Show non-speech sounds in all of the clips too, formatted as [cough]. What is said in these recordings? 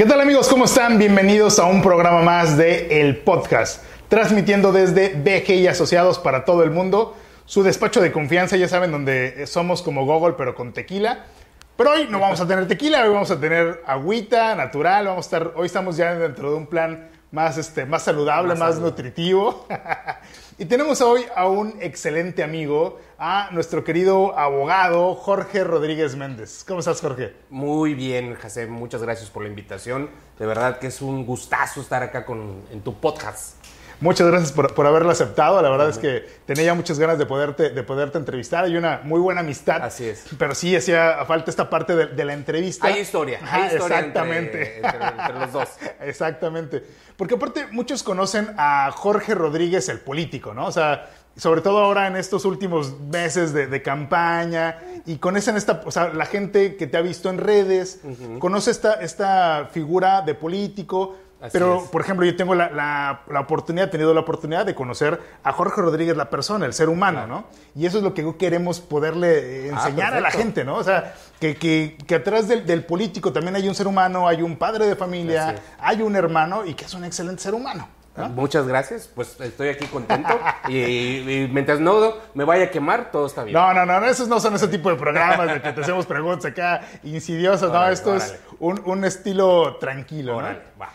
¿Qué tal amigos? ¿Cómo están? Bienvenidos a un programa más de El Podcast, transmitiendo desde BG y Asociados para todo el mundo, su despacho de confianza, ya saben, donde somos como Google pero con tequila. Pero hoy no vamos a tener tequila, hoy vamos a tener agüita natural, vamos a estar, hoy estamos ya dentro de un plan más, este, más saludable, más, nutritivo. [laughs] y tenemos hoy a un excelente amigo, a nuestro querido abogado Jorge Rodríguez Méndez. ¿Cómo estás, Jorge? Muy bien, José, muchas gracias por la invitación. De verdad que es un gustazo estar acá con, en tu podcast. Muchas gracias por, por haberlo aceptado. La verdad es que tenía ya muchas ganas de poderte, de poderte entrevistar. Hay una muy buena amistad. Así es. Pero sí hacía falta esta parte de, de la entrevista. Hay historia. hay historia exactamente. Entre, entre, entre, los dos. [laughs] exactamente. Porque aparte muchos conocen a Jorge Rodríguez, el político, ¿no? O sea, sobre todo ahora en estos últimos meses de, de, campaña y conocen esta, o sea, la gente que te ha visto en redes, uh -huh. conoce esta, esta figura de político, Así Pero, es. por ejemplo, yo tengo la, la, la, oportunidad, he tenido la oportunidad de conocer a Jorge Rodríguez, la persona, el ser humano, ¿no? Y eso es lo que queremos poderle enseñar ah, a la gente, ¿no? O sea, que, que, que atrás del, del, político también hay un ser humano, hay un padre de familia, hay un hermano y que es un excelente ser humano. ¿No? Muchas gracias, pues estoy aquí contento y, y, mientras no me vaya a quemar, todo está bien. No, no, no, esos no son ese tipo de programas de que te hacemos preguntas acá insidiosas, órale, no, esto órale. es un, un, estilo tranquilo, órale, ¿no? Va.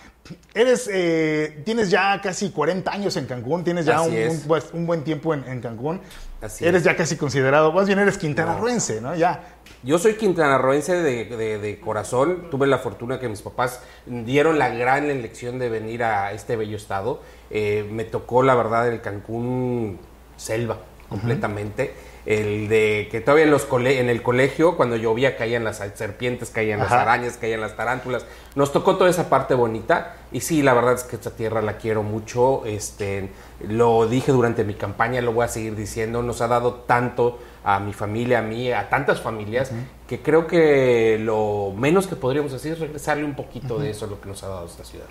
Eres, eh, tienes ya casi 40 años en Cancún, tienes ya un, un, un, buen tiempo en, en Cancún. Así eres es. ya casi considerado, más bien eres quintanarroense, ¿no? Ya. Yo soy quintanarroense de, de, de, corazón. Tuve la fortuna que mis papás dieron la gran elección de venir a este bello estado. Eh, me tocó, la verdad, el Cancún selva completamente. Uh -huh el de que todavía en, los cole en el colegio, cuando llovía, caían las serpientes, caían Ajá. las arañas, caían las tarántulas. Nos tocó toda esa parte bonita. Y sí, la verdad es que esta tierra la quiero mucho. Este, lo dije durante mi campaña, lo voy a seguir diciendo. Nos ha dado tanto a mi familia, a mí, a tantas familias, uh -huh. que creo que lo menos que podríamos hacer es regresarle un poquito uh -huh. de eso, lo que nos ha dado esta ciudad.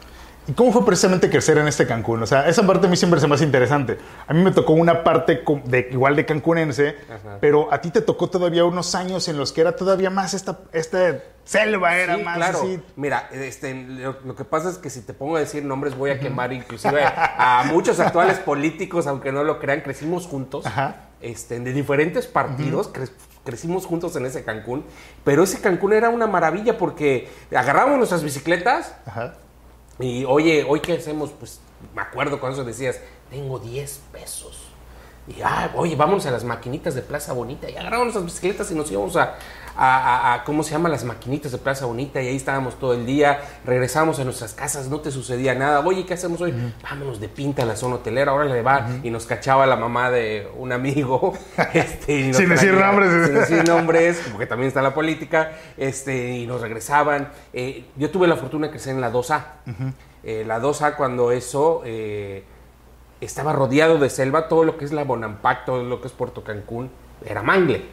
¿Y cómo fue precisamente crecer en este Cancún? O sea, esa parte a mí siempre se me hace interesante. A mí me tocó una parte de, igual de cancunense, Ajá. pero a ti te tocó todavía unos años en los que era todavía más esta, esta selva, era sí, más claro. así. Mira, este, lo, lo, que pasa es que si te pongo a decir nombres voy a quemar inclusive a, a muchos actuales políticos, aunque no lo crean, crecimos juntos, Ajá. Este, de diferentes partidos, cre crecimos juntos en ese Cancún, pero ese Cancún era una maravilla porque agarrábamos nuestras bicicletas, Ajá. Y oye, ¿hoy qué hacemos? Pues me acuerdo cuando eso decías, tengo 10 pesos. Y ah, oye, vamos a las maquinitas de Plaza Bonita. Y agarramos las bicicletas y nos íbamos a, a, a, a, ¿cómo se llama? Las maquinitas de Plaza Bonita. Y ahí estábamos todo el día. Regresamos a nuestras casas, no te sucedía nada. Oye, ¿qué hacemos hoy? Uh -huh. Vámonos de pinta a la zona hotelera. Ahora le va. Uh -huh. Y nos cachaba la mamá de un amigo. [laughs] este, y sin decir nombres. Sin decir nombres, porque también está la política. Este, y nos regresaban. Eh, yo tuve la fortuna de crecer en la 2A. Uh -huh. eh, la 2A, cuando eso. Eh, estaba rodeado de selva, todo lo que es la Bonampak, todo lo que es Puerto Cancún, era mangle.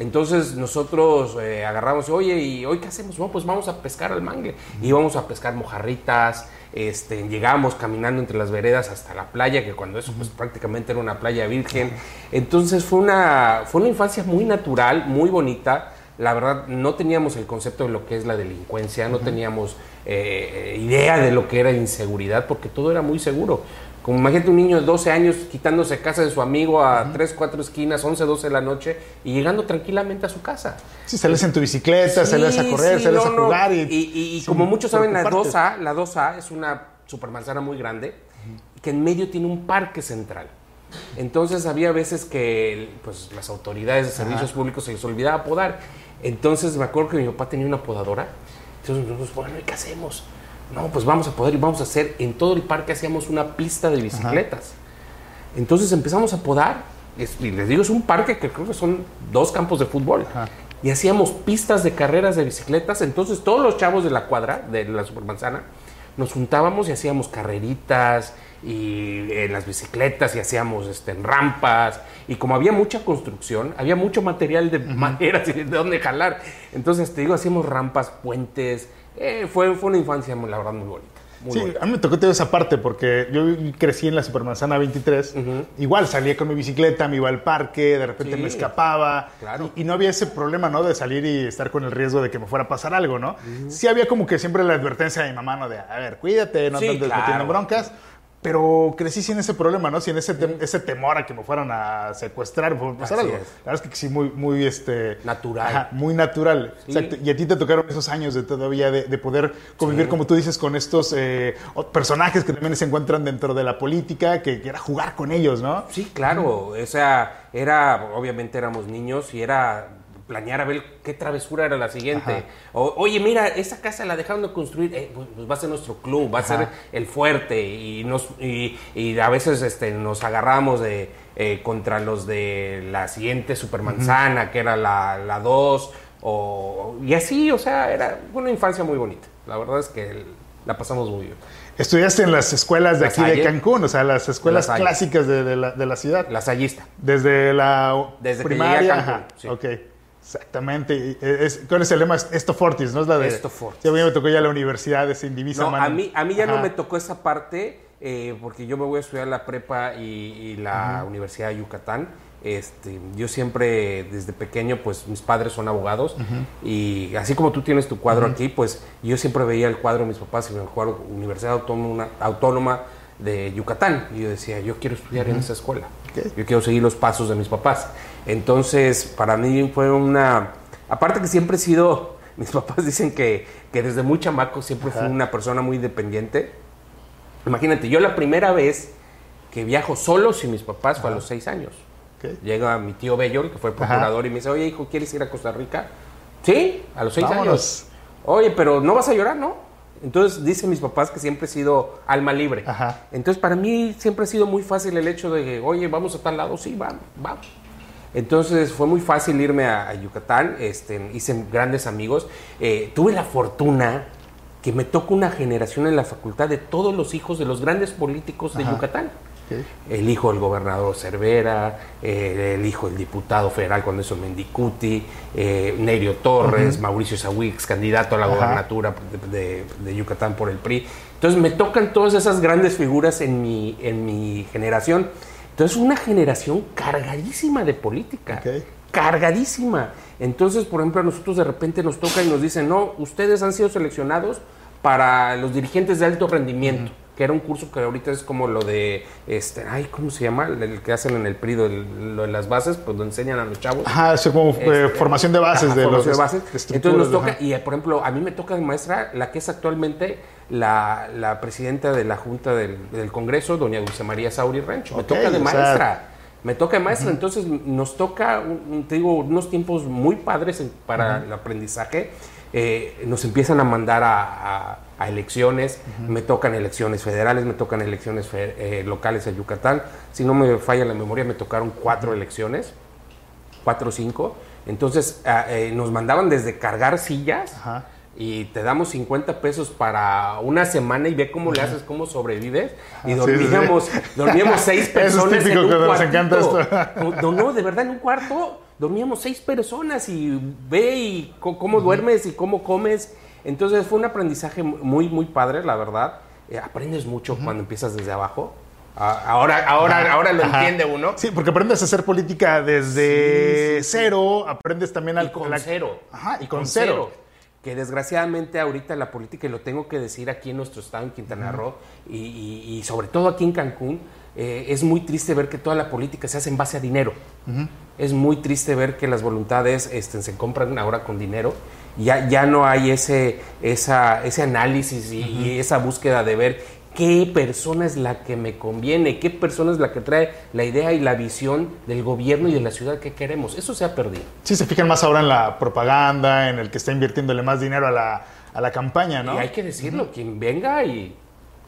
Entonces nosotros eh, agarramos, oye, ¿y hoy qué hacemos? No, pues vamos a pescar al mangle. Y íbamos a pescar mojarritas, este, llegamos caminando entre las veredas hasta la playa, que cuando eso pues prácticamente era una playa virgen. Entonces fue una, fue una infancia muy natural, muy bonita. La verdad, no teníamos el concepto de lo que es la delincuencia, no teníamos eh, idea de lo que era inseguridad, porque todo era muy seguro. Como imagínate un niño de 12 años quitándose casa de su amigo a uh -huh. 3, 4 esquinas, 11, 12 de la noche y llegando tranquilamente a su casa. Sí, sales en tu bicicleta, sí, sales a correr, sí, sales no, a jugar. Y, y, y, y como muchos saben, la 2A, la 2A es una supermanzana muy grande uh -huh. que en medio tiene un parque central. Entonces había veces que pues, las autoridades de servicios Ajá. públicos se les olvidaba podar. Entonces me acuerdo que mi papá tenía una podadora. Entonces nosotros, bueno, ¿y qué hacemos? No, pues vamos a poder y vamos a hacer, en todo el parque hacíamos una pista de bicicletas. Ajá. Entonces empezamos a podar, y les digo, es un parque que creo que son dos campos de fútbol. Ajá. Y hacíamos pistas de carreras de bicicletas, entonces todos los chavos de la cuadra, de la supermanzana, nos juntábamos y hacíamos carreritas y en las bicicletas y hacíamos este, en rampas y como había mucha construcción, había mucho material de maderas [laughs] y de dónde jalar. Entonces, te digo, hacíamos rampas, puentes, eh, fue, fue una infancia, la verdad, muy bonita. muy Sí, a mí me tocó toda esa parte porque yo crecí en la Supermanzana 23. Igual salía con mi bicicleta, me iba al parque, de repente Sí. me escapaba. Claro. Y, y no había ese problema, ¿no? De salir y estar con el riesgo de que me fuera a pasar algo, ¿no? Sí había como que siempre la advertencia de mi mamá, ¿no? De, a ver, cuídate, no Sí, andes claro. metiendo broncas. Pero crecí sin ese problema, ¿no? Sin ese, tem- ese temor a que me fueran a secuestrar o pasar Así algo. es. La verdad es que sí, muy, muy, este... Natural. Ajá, muy natural. Sí. Exacto. Y a ti te tocaron esos años de todavía de, de poder convivir, como tú dices, con estos eh, personajes que también se encuentran dentro de la política, que, que era jugar con ellos, ¿no? Sí, claro. O sea, era, obviamente éramos niños y era planear a ver qué travesura era la siguiente. Ajá. O, Oye, mira, esa casa la dejaron de construir, eh, pues, pues va a ser nuestro club, va a ser el fuerte. Y, nos, y, y a veces este, nos agarramos de, eh, contra los de la siguiente supermanzana, que era la 2. o, y así, o sea, era una infancia muy bonita. La verdad es que el- la pasamos muy bien. Estudiaste en las escuelas de La aquí de. Cancún, o sea, las escuelas La clásicas de, de la, de la ciudad. La sayista. Desde la Desde que primaria. llegué a Cancún, sí. Ok. Exactamente. Es, ¿Cuál es el lema? Esto Fortis, ¿no? Es la de. Esto Fortis. A mí me tocó ya la universidad, ese Indivisa. No, mano. a mí, a mí ya no me tocó esa parte eh, porque yo me voy a estudiar la prepa y, y la Universidad de Yucatán. Este, yo siempre desde pequeño, pues mis padres son abogados y así como tú tienes tu cuadro aquí, pues yo siempre veía el cuadro de mis papás y me cuadro Universidad Autónoma, Autónoma de Yucatán y yo decía, yo quiero estudiar en esa escuela, yo quiero seguir los pasos de mis papás. Entonces, para mí fue una, aparte que siempre he sido, [laughs] mis papás dicen que, que desde muy chamaco siempre fui Ajá. una persona muy dependiente. Imagínate, yo la primera vez que viajo solo sin mis papás fue a los seis años. Ok. Llega mi tío Bellol, que fue procurador, y me dice, oye, hijo, ¿quieres ir a Costa Rica? Sí, a los seis Vámonos. años. Oye, pero no vas a llorar, ¿no? Entonces dicen mis papás que siempre he sido alma libre. Ajá. Entonces para mí siempre ha sido muy fácil el hecho de oye, vamos a tal lado, sí, vamos, vamos. Entonces fue muy fácil irme a, a Yucatán, este, hice grandes amigos. Eh, tuve la fortuna que me tocó una generación en la facultad de todos los hijos de los grandes políticos de Ajá. Yucatán. El hijo del gobernador Cervera, eh, el hijo del diputado federal con eso Mendicuti, eh, Nerio Torres, Mauricio Sawix, candidato a la Ajá. gobernatura de, de- de Yucatán por el PRI. Entonces me tocan todas esas grandes figuras en mi, en mi generación. Entonces una generación cargadísima de política. Ok. Cargadísima. Entonces, por ejemplo, a nosotros de repente nos toca y nos dicen, no, ustedes han sido seleccionados para los dirigentes de alto rendimiento, que era un curso que ahorita es como lo de, este, ay, ¿cómo se llama? El que hacen en el PRI, lo de las bases, pues lo enseñan a los chavos. Ajá, eso como eh, Este, formación de bases ajá, de los formación de bases. de estructuras, Entonces nos toca, ajá. y por ejemplo, a mí me toca de maestra la que es actualmente la, la presidenta de la Junta del, del Congreso, doña Dulce María Sauri Rancho. Me toca de sea- maestra. Me toca de maestra, entonces nos toca, te digo, unos tiempos muy padres para el aprendizaje. Eh, nos empiezan a mandar a, a- a elecciones, me tocan elecciones federales, me tocan elecciones fe- eh, locales en Yucatán. Si no me falla la memoria, me tocaron cuatro elecciones cuatro o cinco. Entonces ah, eh, nos mandaban desde cargar sillas Ajá. Y te damos 50 pesos para una semana y ve cómo le haces, cómo sobrevives. Y sí, dormíamos, sí. dormíamos seis [laughs] Eso es personas típico en un cuartito. encanta esto. No, no, de verdad, en un cuarto dormíamos seis personas y ve y cómo duermes y cómo comes. Entonces fue un aprendizaje muy, muy padre, la verdad. Eh, aprendes mucho cuando empiezas desde abajo. Ah, ahora, ahora, ahora lo Ajá. entiende uno. Sí, porque aprendes a hacer política desde Sí, sí, sí. cero, aprendes también al Y con la- cero. Ajá, y con, cero. Que desgraciadamente ahorita la política, y lo tengo que decir aquí en nuestro estado, en Quintana Roo, y, y- y sobre todo aquí en Cancún, eh, es muy triste ver que toda la política se hace en base a dinero. Es muy triste ver que las voluntades este, se compran ahora con dinero. Ya, ya no hay ese, esa, ese análisis y, y esa búsqueda de ver qué persona es la que me conviene, qué persona es la que trae la idea y la visión del gobierno y de la ciudad que queremos. Eso se ha perdido. Sí, se fijan más ahora en la propaganda, en el que está invirtiéndole más dinero a la, a la campaña, ¿no? Y hay que decirlo, quien venga y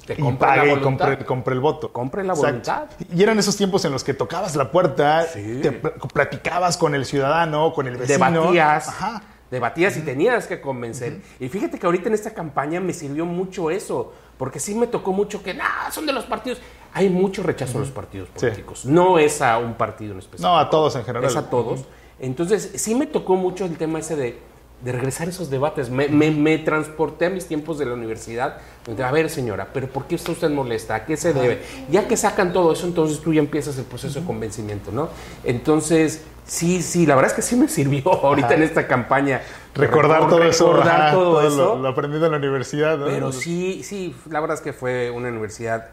te y compre pague y compre, compre el voto. Compre la Exacto. voluntad. Y eran esos tiempos en los que tocabas la puerta, Sí. te pl- platicabas con el ciudadano, con el vecino. Debatías. Ajá. Debatías y tenías que convencer. Y fíjate que ahorita en esta campaña me sirvió mucho eso, porque sí me tocó mucho que, nah, son de los partidos. Hay mucho rechazo a los partidos Sí. políticos. No es a un partido en específico. No, a todos en general. Es a todos. Entonces, sí me tocó mucho el tema ese de, de regresar a esos debates. Me, me- me transporté a mis tiempos de la universidad. Donde, a ver, señora, ¿pero por qué está usted molesta? ¿A qué se debe? Ya que sacan todo eso, entonces tú ya empiezas el proceso de convencimiento, ¿no? Entonces, sí, sí, la verdad es que sí me sirvió [laughs] ahorita Ajá. en esta campaña. Recordar todo eso. Recordar todo, lo- eso. Lo, aprendido en la universidad, ¿no? Pero sí, sí, la verdad es que fue una universidad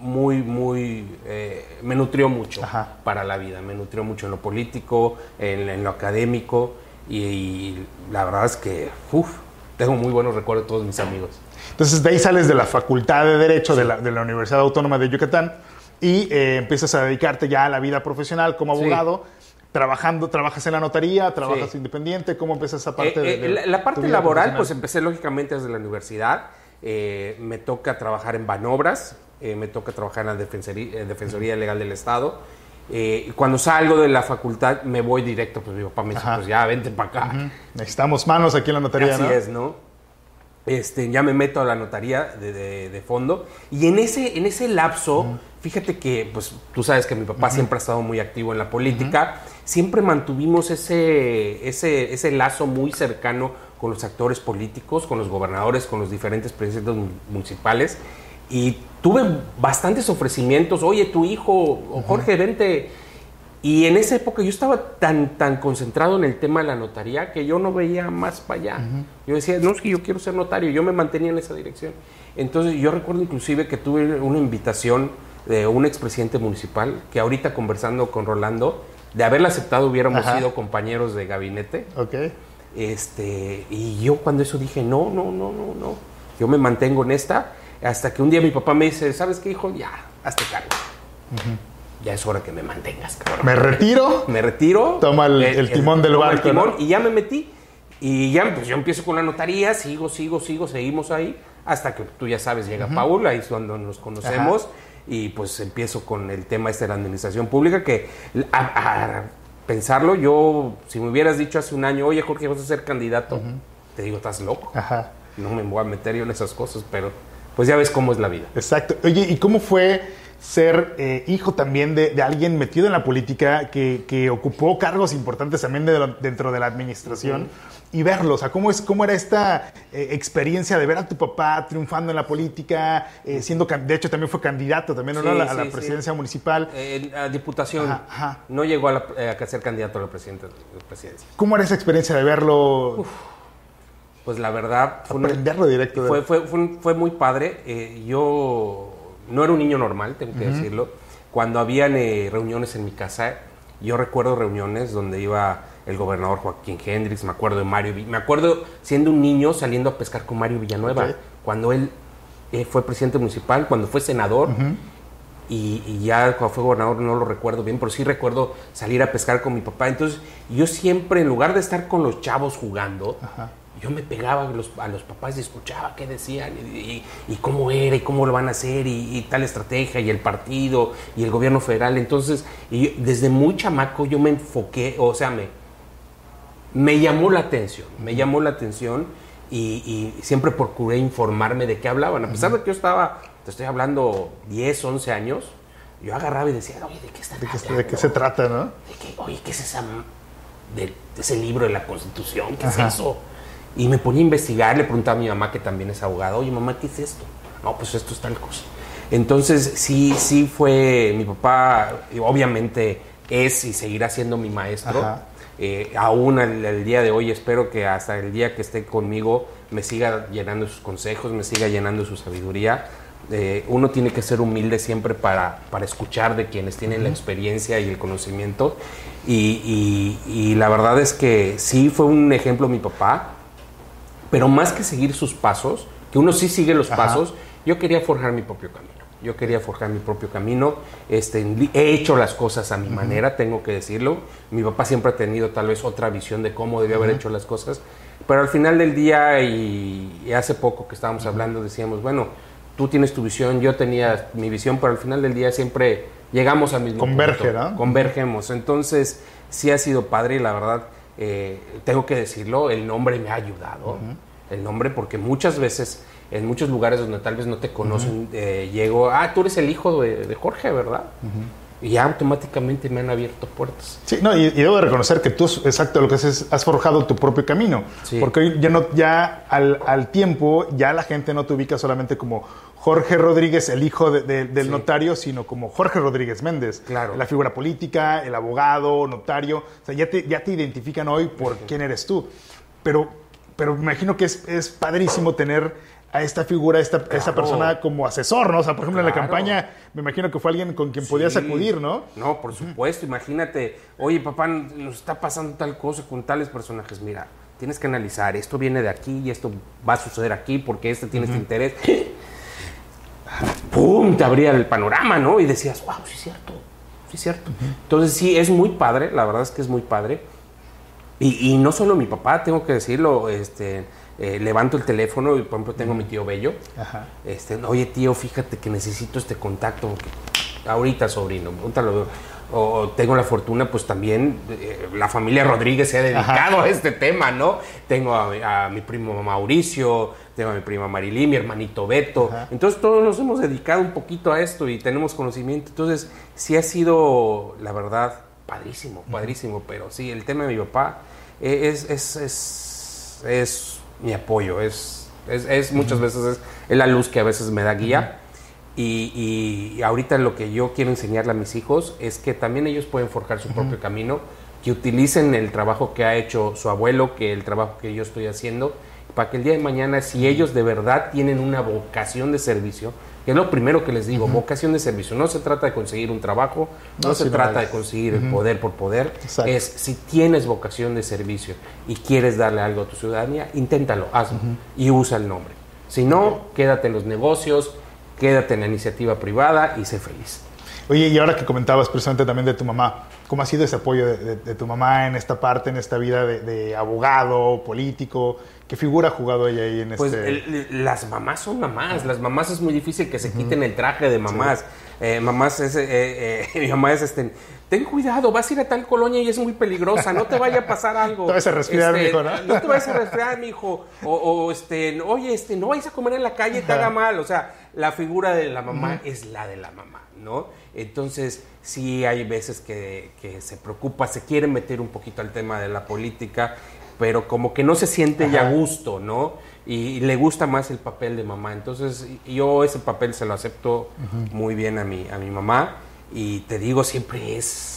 muy, muy, eh, me nutrió mucho Ajá. para la vida, me nutrió mucho en lo político, en, en lo académico y, y la verdad es que, uff, tengo muy buenos recuerdos de todos mis amigos. Entonces de ahí sales de la Facultad de Derecho de, la, de la Universidad Autónoma de Yucatán y eh, empiezas a dedicarte ya a la vida profesional como Sí. Trabajando, trabajas en la notaría, trabajas Sí. independiente, ¿cómo empiezas esa parte Eh, de, eh, de la, parte laboral, pues empecé lógicamente desde la universidad. Eh, me toca trabajar en Banobras, eh, me toca trabajar en la Defensoría, eh, Defensoría Legal del Estado. Eh, cuando salgo de la facultad me voy directo, pues mi papá me dice, Ajá. pues ya, vente para acá. Necesitamos manos aquí en la notaría, Así ¿no? es, ¿no? Este, ya me meto a la notaría de, de- de fondo. Y en ese, en ese lapso, fíjate que, pues tú sabes que mi papá siempre ha estado muy activo en la política, siempre mantuvimos ese, ese, ese lazo muy cercano con los actores políticos, con los gobernadores, con los diferentes presidentes mu- municipales. Y tuve bastantes ofrecimientos, oye, tu hijo, Jorge, vente. Y en esa época yo estaba tan, tan concentrado en el tema de la notaría que yo no veía más para allá. Yo decía, no, es que yo quiero ser notario, yo me mantenía en esa dirección. Entonces yo recuerdo inclusive que tuve una invitación de un expresidente municipal que ahorita conversando con Rolando, de haberla aceptado hubiéramos Ajá. sido compañeros de gabinete. Ok. Este, y yo cuando eso dije, no, no, no, no, no, yo me mantengo en esta, hasta que un día mi papá me dice, ¿sabes qué, hijo? Ya, hazte cargo. Ya es hora que me mantengas, cabrón. Me retiro. Me retiro. Toma el- el timón del toma el barco, timón ¿no? Y ya me metí. Y ya pues, yo empiezo con la notaría, sigo, sigo, sigo, seguimos ahí, hasta que tú ya sabes, llega Paul, ahí es cuando nos conocemos, y pues empiezo con el tema este de la administración pública, que a, a pensarlo, yo, si me hubieras dicho hace un año, oye Jorge, vas a ser candidato, te digo, estás loco, Ajá. no me voy a meter yo en esas cosas, pero pues ya ves cómo es la vida. Exacto. Oye, ¿y cómo fue ser eh, hijo también de, de alguien metido en la política que, que ocupó cargos importantes también de lo- dentro de la administración y verlo? O sea, ¿cómo, es, cómo era esta eh, experiencia de ver a tu papá triunfando en la política, eh, siendo, de hecho también fue candidato también a la, a la sí, sí. presidencia municipal? Eh, a diputación, Ajá, ajá. no llegó a, la- a ser candidato a la presidencia. ¿Cómo era esa experiencia de verlo, Pues la verdad, fue una- directo? Fue, fue, fue, muy padre. Yo no era un niño normal, tengo que decirlo. Cuando habían eh, reuniones en mi casa, yo recuerdo reuniones donde iba el gobernador Joaquín Hendrix, me acuerdo de Mario, me acuerdo siendo un niño saliendo a pescar con Mario Villanueva, cuando él eh, fue presidente municipal, cuando fue senador. Y, y ya cuando fue gobernador no lo recuerdo bien, pero sí recuerdo salir a pescar con mi papá. Entonces yo siempre, en lugar de estar con los chavos jugando, yo me pegaba a los, a los papás y escuchaba qué decían y, y- y cómo era y cómo lo van a hacer y, y tal estrategia y el partido y el gobierno federal. Entonces, y yo- desde muy chamaco yo me enfoqué, o sea, me, me llamó la atención, me llamó la atención y, siempre procuré informarme de qué hablaban. A pesar de que yo estaba, te estoy hablando 10, 11 años, yo agarraba y decía, oye, ¿de qué están ¿De qué, de qué se trata, no? ¿De qué? Oye, ¿qué es esa, m- de, de ese libro de la Constitución? ¿Qué Ajá. es eso? Y me ponía a investigar, le preguntaba a mi mamá, que también es abogada, oye, mamá, ¿qué es esto? No, pues esto es tal cosa. Entonces, sí, sí fue, mi papá, obviamente es y seguirá siendo mi maestro. Eh, aún al, al día de hoy espero que hasta el día que esté conmigo me siga llenando sus consejos, me siga llenando su sabiduría. Eh, uno tiene que ser humilde siempre para, para escuchar de quienes tienen la experiencia y el conocimiento. Y, y- y la verdad es que sí fue un ejemplo mi papá, pero más que seguir sus pasos, que uno sí sigue los Ajá. pasos, yo quería forjar mi propio camino. Yo quería forjar mi propio camino. Este, he hecho las cosas a mi manera, tengo que decirlo. Mi papá siempre ha tenido tal vez otra visión de cómo debió haber hecho las cosas. Pero al final del día, y, y hace poco que estábamos hablando, decíamos, bueno, tú tienes tu visión, yo tenía mi visión, pero al final del día siempre llegamos al mismo Converge, punto. ¿no? Convergemos. Entonces, sí ha sido padre y la verdad, eh, tengo que decirlo, el nombre me ha ayudado. El nombre, porque muchas veces, en muchos lugares donde tal vez no te conocen, eh, llego, ah, tú eres el hijo de, de Jorge, ¿verdad? Y ya automáticamente me han abierto puertas. Sí, no, y, y debo de reconocer que tú, exacto lo que haces, has forjado tu propio camino. Sí. Porque hoy ya, no, ya al, al tiempo, ya la gente no te ubica solamente como Jorge Rodríguez, el hijo de- de- del Sí. notario, sino como Jorge Rodríguez Méndez. Claro. La figura política, el abogado, notario. O sea, ya te, ya te identifican hoy por quién eres tú. Pero, pero me imagino que es, es padrísimo tener a esta figura, a esta, a esta Claro. persona como asesor, ¿no? O sea, por ejemplo, en la campaña, me imagino que fue alguien con quien podías Sí. acudir, ¿no? No, por supuesto. Imagínate, oye, papá, nos está pasando tal cosa con tales personajes. Mira, tienes que analizar. Esto viene de aquí y esto va a suceder aquí porque este tiene este interés. [laughs] ¡Pum! Te abría el panorama, ¿no? Y decías, wow, sí es cierto. Sí es cierto. Entonces, sí, es muy padre. La verdad es que es muy padre. Y, y no solo mi papá, tengo que decirlo. Este, eh, levanto el teléfono y, por ejemplo, tengo a mi tío Bello. Ajá. Este, oye tío, fíjate que necesito este contacto. Ahorita, sobrino, ahorita lo veo. O, tengo la fortuna, pues también eh, la familia Rodríguez se ha dedicado a este tema, ¿no? Tengo a, a mi primo Mauricio, tengo a mi prima Marilí, mi hermanito Beto. Ajá. Entonces todos nos hemos dedicado un poquito a esto y tenemos conocimiento. Entonces sí ha sido, la verdad, padrísimo, padrísimo. Pero sí, el tema de mi papá eh, es, es, es, es mi apoyo, es, es, es muchas veces es, es la luz que a veces me da guía. Y, y ahorita lo que yo quiero enseñarle a mis hijos es que también ellos pueden forjar su propio camino, que utilicen el trabajo que ha hecho su abuelo, que el trabajo que yo estoy haciendo, para que el día de mañana, si ellos de verdad tienen una vocación de servicio, que es lo primero que les digo, vocación de servicio, no se trata de conseguir un trabajo, no, No, se trata de conseguir el poder por poder, Exacto. es si tienes vocación de servicio y quieres darle algo a tu ciudadanía, inténtalo, hazlo y usa el nombre. Si no, quédate en los negocios, quédate en la iniciativa privada y sé feliz. Oye, y ahora que comentabas precisamente también de tu mamá, ¿cómo ha sido ese apoyo de, de- de tu mamá en esta parte, en esta vida de, de abogado, político? ¿Qué figura ha jugado ella ahí en Pues este...? el- las mamás son mamás, las mamás es muy difícil que se quiten el traje de mamás. Eh, mamás es, eh, eh, [laughs] mi mamá es este, ten cuidado, vas a ir a tal colonia y es muy peligrosa, no te vaya a pasar algo. [laughs] Te vas a resfriar, Este, mijo, ¿no? No te vayas a resfriar, mijo. O, o, este, oye, este, no vayas a comer en la calle, te haga mal. O sea, la figura de la mamá es la de la mamá, ¿no? Entonces, sí hay veces que, que se preocupa, se quiere meter un poquito al tema de la política, pero como que no se siente ya a gusto, ¿no? Y, le gusta más el papel de mamá. Entonces, yo ese papel se lo acepto muy bien a mi, a mi mamá. Y te digo, siempre es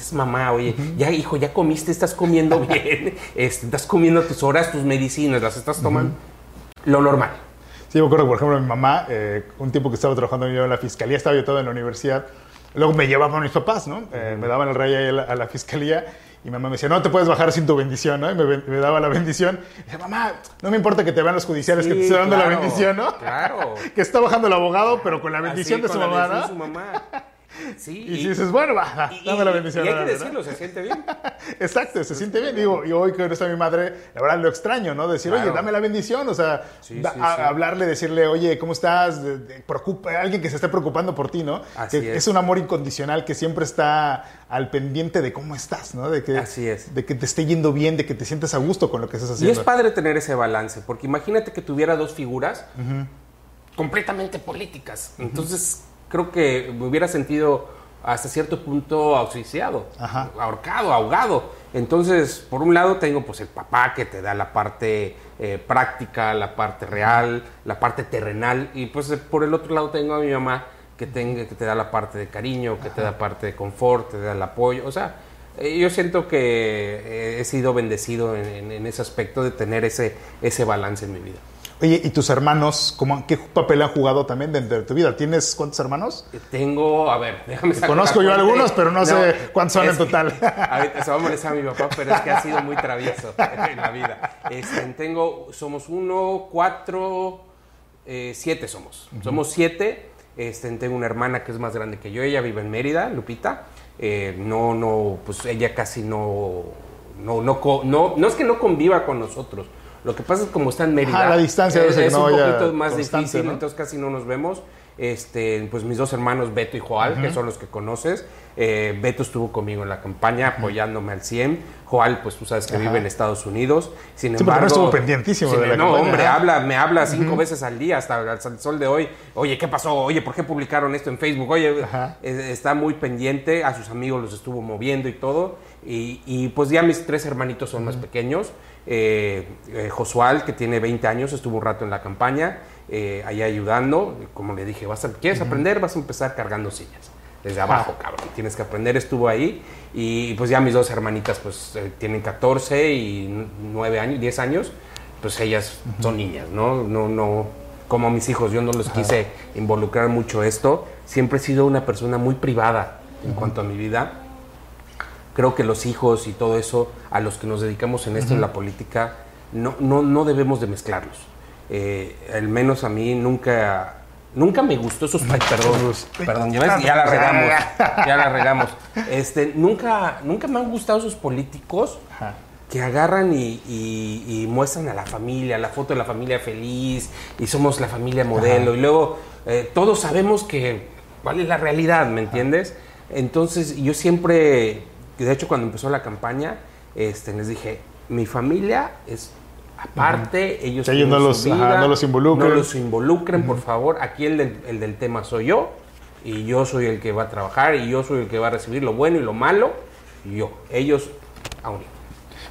es mamá, oye, ya hijo, ya comiste, estás comiendo [laughs] bien, este, estás comiendo tus horas, tus medicinas, las estás tomando. Lo normal. Sí, me acuerdo, por ejemplo, mi mamá, eh, un tiempo que estaba trabajando yo en la fiscalía, estaba yo todo en la universidad, luego me llevaban mis papás, ¿no? Eh, me daban el rey ahí a la, a la fiscalía y mi mamá me decía, no te puedes bajar sin tu bendición, ¿no? Y me, daba la bendición. Y decía, mamá, no me importa que te vean los judiciales que te estoy dando la bendición, ¿no? claro. [laughs] que está bajando el abogado, pero con la bendición Así, de su con la mamá, bendición ¿no? de su mamá. [laughs] Sí. Y, si dices, bueno, va, y- dame la y- bendición. Y hay que decirlo, se siente bien. [laughs] Exacto, se siente bien. Digo, y hoy que no está mi madre, la verdad lo extraño, ¿no? Decir, Claro. oye, dame la bendición, o sea, Sí, da- sí, a- sí. hablarle, decirle, oye, ¿cómo estás? De- de- preocupa, alguien que se esté preocupando por ti, ¿no? Así que es. un amor incondicional que siempre está al pendiente de cómo estás, ¿no? De que, Así es. De que te esté yendo bien, de que te sientes a gusto con lo que estás Y haciendo. es padre tener ese balance, porque imagínate que tuviera dos figuras completamente políticas. Entonces, creo que me hubiera sentido hasta cierto punto auxiliado, Ajá. ahorcado, ahogado. Entonces, por un lado tengo pues el papá que te da la parte eh, práctica, la parte real, la parte terrenal, y pues por el otro lado tengo a mi mamá que, tenga, que te da la parte de cariño, que te da parte de confort, te da el apoyo, o sea, eh, yo siento que eh, he sido bendecido en, en- en ese aspecto de tener ese, ese balance en mi vida. Oye, ¿y tus hermanos, cómo, qué papel han jugado también dentro de tu vida? ¿Tienes cuántos hermanos? Tengo, a ver, déjame sacar Conozco yo algunos, pero no sé cuántos son en que- total. [laughs] ahorita se va a molestar mi papá, pero es que ha sido muy travieso [laughs] en la vida. Este, tengo, somos uno, cuatro, eh, siete somos. Somos siete. Este, tengo una hermana que es más grande que yo, ella vive en Mérida, Lupita. Eh, no, no, pues ella casi no, no, no, no, no es que no conviva con nosotros. Lo que pasa es que como está en Mérida, Ajá, la distancia es, es no un poquito más difícil, ¿no? entonces casi no nos vemos. este, pues mis dos hermanos Beto y Joal, que son los que conoces. Eh, Beto estuvo conmigo en la campaña apoyándome al 100. Joal, pues tú sabes que vive en Estados Unidos. Sin Sí, embargo, no estuvo pendientísimo Sí, de la no, campaña, hombre, ajá. habla, me habla cinco veces al día hasta hasta el sol de hoy. Oye, ¿qué pasó? Oye, ¿por qué publicaron esto en Facebook? Oye, Ajá. eh, está muy pendiente, a sus amigos los estuvo moviendo y todo. Y, y, pues ya mis tres hermanitos son más pequeños. Eh, eh, Josual, que tiene 20 años, estuvo un rato en la campaña, eh, allá ayudando. Como le dije, vas a, ¿quieres aprender? Vas a empezar cargando sillas. Desde abajo, cabrón. Tienes que aprender, estuvo ahí. Y pues ya mis dos hermanitas pues eh, tienen 14 y 9 años, 10 años. Pues ellas son niñas, ¿no? No, no, como mis hijos, yo no los quise involucrar mucho esto. Siempre he sido una persona muy privada en cuanto a mi vida. Creo que los hijos y todo eso, a los que nos dedicamos en esto, en la política, no, no, no debemos de mezclarlos. Eh, al menos a mí nunca, nunca me gustó esos... Perdón, perdón, ya, ves, ya la regamos, [laughs] ya la regamos. Este, nunca, nunca me han gustado esos políticos Ajá. que agarran y, y- y muestran a la familia, la foto de la familia feliz, y somos la familia modelo, y luego eh, todos sabemos que cuál es la realidad, ¿me entiendes? Entonces yo siempre, de hecho cuando empezó la campaña, este, les dije, mi familia es aparte, ellos Que ellos no los- su ajá, vida, no los involucren. no los involucren, por favor, aquí el del, el del tema soy yo, y yo soy el que va a trabajar, y yo soy el que va a recibir lo bueno y lo malo, y yo, ellos a un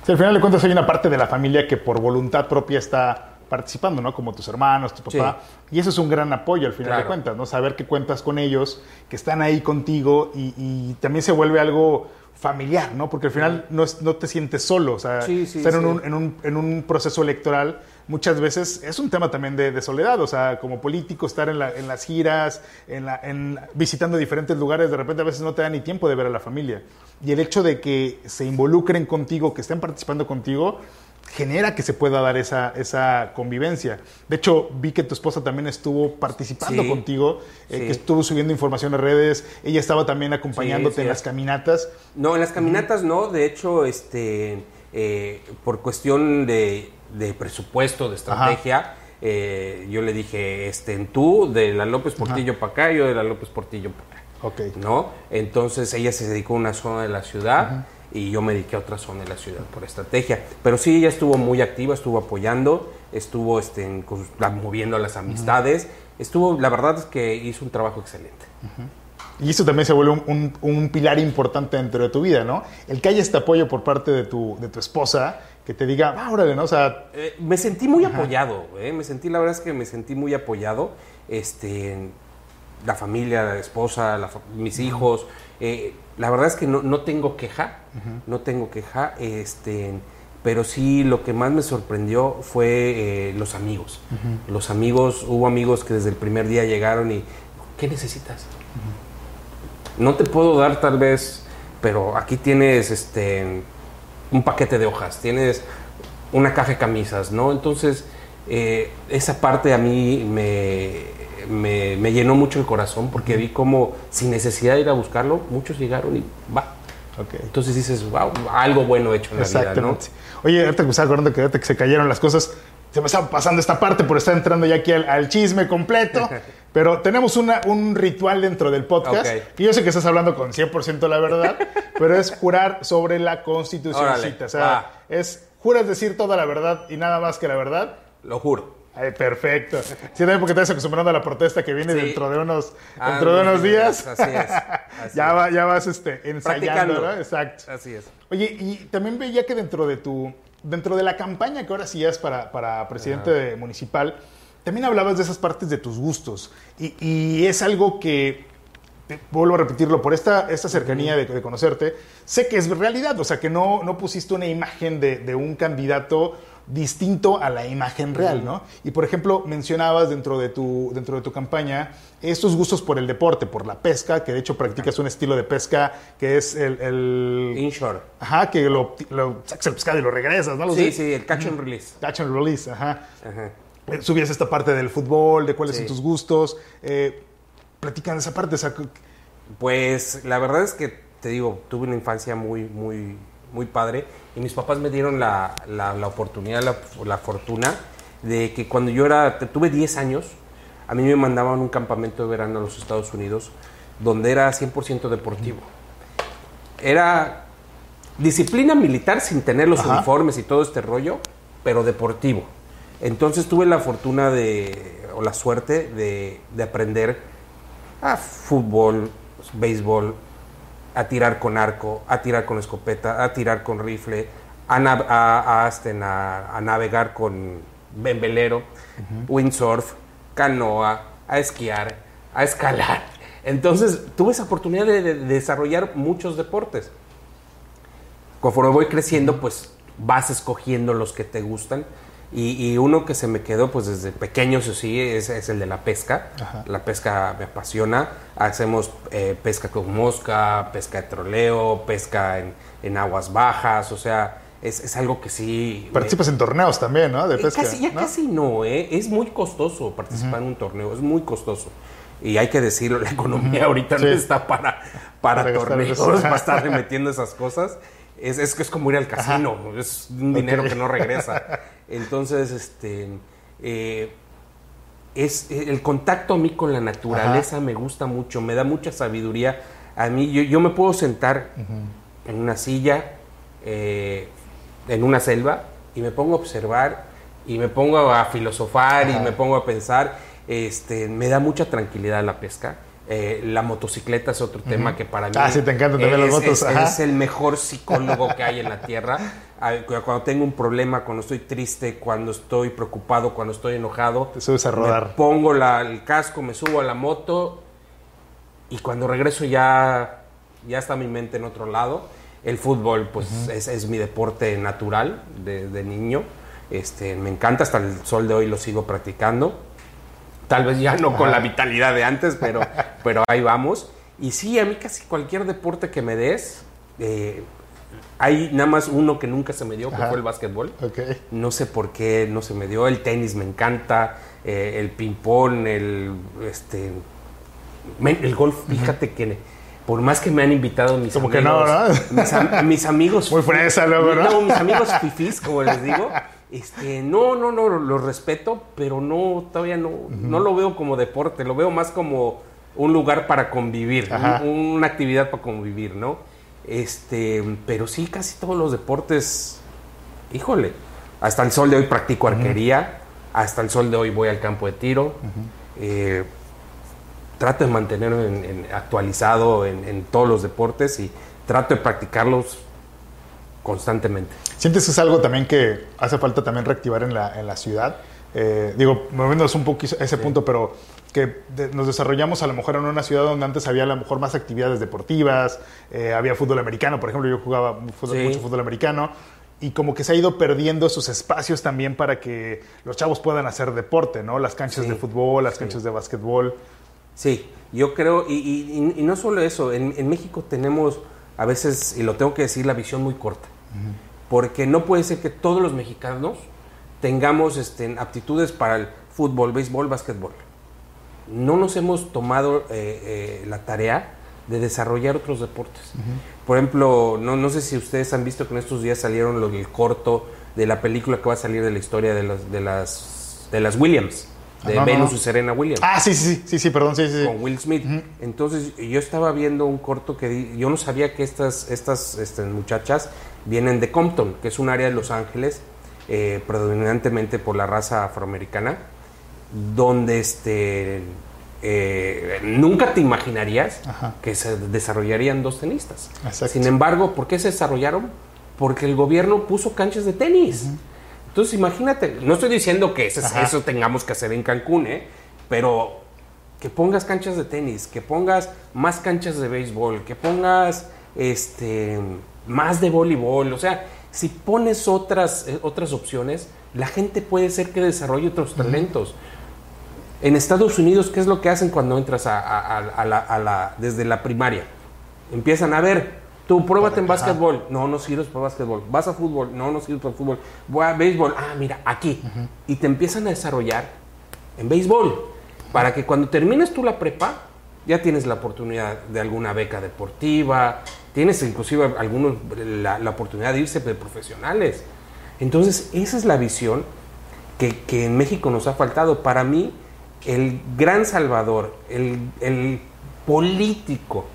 Sí, al final de cuentas hay una parte de la familia que por voluntad propia está participando, ¿no? Como tus hermanos, tu papá. Y eso es un gran apoyo al final de cuentas, ¿no? Saber que cuentas con ellos, que están ahí contigo y, y también se vuelve algo familiar, ¿no? Porque al final no, es- no te sientes solo, o sea, Sí, sí, estar en, un, en, un, en un proceso electoral muchas veces es un tema también de, de soledad, o sea, como político estar en, la- en las giras, en la, en, visitando diferentes lugares, de repente a veces no te da ni tiempo de ver a la familia. Y el hecho de que se involucren contigo, que estén participando contigo, genera que se pueda dar esa, esa convivencia. De hecho, vi que tu esposa también estuvo participando Sí. contigo, eh, Sí. que estuvo subiendo información a redes, ella estaba también acompañándote Sí, en las caminatas. No, en las caminatas no, de hecho, este, eh, por cuestión de, de presupuesto, de estrategia, eh, yo le dije, este, tú de la López Portillo para acá, yo de la López Portillo para acá, Ok. ¿no? Entonces ella se dedicó a una zona de la ciudad y yo me dediqué a otra zona de la ciudad por estrategia. Pero sí, ella estuvo muy activa, estuvo apoyando, estuvo este, moviendo las amistades, estuvo, la verdad es que hizo un trabajo excelente. Y eso también se vuelve un, un- un pilar importante dentro de tu vida, ¿no? El que haya este apoyo por parte de tu, de tu esposa, que te diga, ah, órale, ¿no? O sea, Eh, me sentí muy apoyado, eh, me sentí, la verdad es que me sentí muy apoyado. Este, la familia, la esposa, la mis hijos. eh, la verdad es que no, no tengo queja, no tengo queja. Este, pero sí lo que más me sorprendió fue eh, los amigos. Los amigos, hubo amigos que desde el primer día llegaron y, ¿qué necesitas? No te puedo dar tal vez, pero aquí tienes este un paquete de hojas, tienes una caja de camisas, ¿no? Entonces, eh, esa parte a mí me, me, me llenó mucho el corazón porque vi como sin necesidad de ir a buscarlo, muchos llegaron y va. ok. Entonces dices, wow, algo bueno hecho en la vida, ¿no? Exactamente. Oye, ahorita que me estaba acordando que se cayeron las cosas, se me estaba pasando esta parte por estar entrando ya aquí al, al chisme completo. [laughs] Pero tenemos una, un ritual dentro del podcast. Y yo sé que estás hablando con 100% la verdad, [laughs] pero es jurar sobre la constitución. Órale, o sea, va. es juras decir toda la verdad y nada más que la verdad. Lo juro. Ay, perfecto. Sí, también porque estás acostumbrando a la protesta que viene Sí. dentro de unos, Ah, dentro de unos días. Así es. [laughs] así ya, es. va- ya vas este, ensayando. ¿no? Exacto. Así es. Oye, y también veía que dentro de tu, dentro de la campaña que ahora hacías para, para presidente de- municipal, también hablabas de esas partes de tus gustos. Y, y es algo que, vuelvo a repetirlo, por esta, esta cercanía de, de conocerte, sé que es realidad, o sea, que no, no pusiste una imagen de, de un candidato distinto a la imagen real, ¿no? Y por ejemplo, mencionabas dentro de tu, dentro de tu campaña estos gustos por el deporte, por la pesca, que de hecho practicas un estilo de pesca que es el- el Inshore. Ajá, que lo, lo sacas el pescado y lo regresas, ¿no? Sí, sí, el catch and release. Catch and release, ajá. Ajá. Eh, Subías esta parte del fútbol, de cuáles Sí. son tus gustos. Eh, platican de esa parte, o sea, Pues la verdad es que te digo, tuve una infancia muy, muy, muy padre y mis papás me dieron la, la- la oportunidad, la, la fortuna de que cuando yo era, tuve 10 años, a mí me mandaban un campamento de verano a los Estados Unidos donde era 100% deportivo. Era disciplina militar sin tener los uniformes y todo este rollo, pero deportivo. Entonces tuve la fortuna de, o la suerte de, de aprender a fútbol, béisbol, a tirar con arco, a tirar con escopeta, a tirar con rifle, a, a, navegar con velero, windsurf, canoa, a esquiar, a escalar. Entonces tuve esa oportunidad de, desarrollar muchos deportes. Conforme voy creciendo, pues vas escogiendo los que te gustan. Y, uno que se me quedó pues desde pequeño, eso sí, es, el de la pesca. La pesca me apasiona. Hacemos eh, pesca con mosca, pesca de troleo, pesca en, aguas bajas, o sea, es, algo que sí... Participas en torneos también, ¿no? De eh, pesca. ya casi no, ¿eh? Es muy costoso participar en un torneo, es muy costoso. Y hay que decirlo, la economía ahorita no está para, para, torneos, [laughs] para estar [laughs] metiendo esas cosas. Es, es, es como ir al casino, es un dinero que no regresa. [laughs] Entonces, este, eh, es, el contacto a mí con la naturaleza me gusta mucho, me da mucha sabiduría. A mí, yo, yo me puedo sentar en una silla, eh, en una selva, y me pongo a observar, y me pongo a filosofar, y me pongo a pensar este, me da mucha tranquilidad la pesca. Eh, la motocicleta es otro tema que para mí ah, sí, te encantan también es, las motos. Es, el mejor psicólogo que hay en la tierra. Cuando tengo un problema, cuando estoy triste, cuando estoy preocupado, cuando estoy enojado, te subes a rodar. pongo la, el casco, me subo a la moto y cuando regreso ya, ya está mi mente en otro lado. El fútbol, pues es, es, mi deporte natural de, de niño. Este, me encanta, hasta el sol de hoy lo sigo practicando. Tal vez ya no con la vitalidad de antes, pero, [laughs] pero ahí vamos. Y sí, a mí casi cualquier deporte que me des, eh, hay nada más uno que nunca se me dio, que fue el básquetbol. No sé por qué no se me dio. El tenis me encanta, eh, el ping-pong, el, este, el golf. Fíjate que por más que me han invitado mis como amigos. que no, ¿no? Mis, amigos. [laughs] Muy fresa luego, ¿no? No, mis amigos fifís, como les digo. [laughs] Este, no, no, no, lo respeto, pero no, todavía no, no lo veo como deporte, lo veo más como un lugar para convivir, una actividad para convivir, ¿no? Este, pero sí, casi todos los deportes, híjole, hasta el sol de hoy practico arquería, hasta el sol de hoy voy al campo de tiro, eh, trato de mantenerme actualizado en todos los deportes y trato de practicarlos constantemente. ¿Sientes que es algo también que hace falta también reactivar en la, en la ciudad? Eh, digo, moviéndonos un poco ese punto, pero que nos desarrollamos a lo mejor en una ciudad donde antes había a lo mejor más actividades deportivas, eh, había fútbol americano, por ejemplo, yo jugaba mucho fútbol americano, y como que se ha ido perdiendo esos espacios también para que los chavos puedan hacer deporte, ¿no? Las canchas de fútbol, las canchas de básquetbol. Sí, yo creo, y, y, no solo eso, en, en México tenemos a veces, y lo tengo que decir, la visión muy corta porque no puede ser que todos los mexicanos tengamos este, aptitudes para el fútbol, béisbol, básquetbol. No nos hemos tomado eh, eh, la tarea de desarrollar otros deportes. Por ejemplo, no, no sé si ustedes han visto que en estos días salieron lo del corto de la película que va a salir de la historia de las, de las, de las Williams de Venus y Serena Williams. Ah, sí, sí, sí, sí, perdón, sí, sí. Con Will Smith. Entonces, yo estaba viendo un corto que yo no sabía que estas, estas este, muchachas vienen de Compton, que es un área de Los Ángeles, eh, predominantemente por la raza afroamericana, donde este, eh, nunca te imaginarías que se desarrollarían dos tenistas. Sin embargo, ¿por qué se desarrollaron? Porque el gobierno puso canchas de tenis. Entonces, imagínate, no estoy diciendo que eso, tengamos que hacer en Cancún, ¿eh? pero que pongas canchas de tenis, que pongas más canchas de béisbol, que pongas este, más de voleibol, o sea, si pones otras, eh, otras opciones, la gente puede ser que desarrolle otros talentos. En Estados Unidos, ¿qué es lo que hacen cuando entras a, la, desde la primaria? Empiezan a ver, Tú pruébate en básquetbol. No, no sirves para básquetbol. Vas a fútbol. No, no sirves para fútbol. Voy a béisbol. Ah, mira, aquí. Y te empiezan a desarrollar en béisbol. Para que cuando termines tú la prepa, ya tienes la oportunidad de alguna beca deportiva. Tienes inclusive algunos la, oportunidad de irse de profesionales. Entonces, esa es la visión que, que en México nos ha faltado. Para mí, el gran salvador, el, el político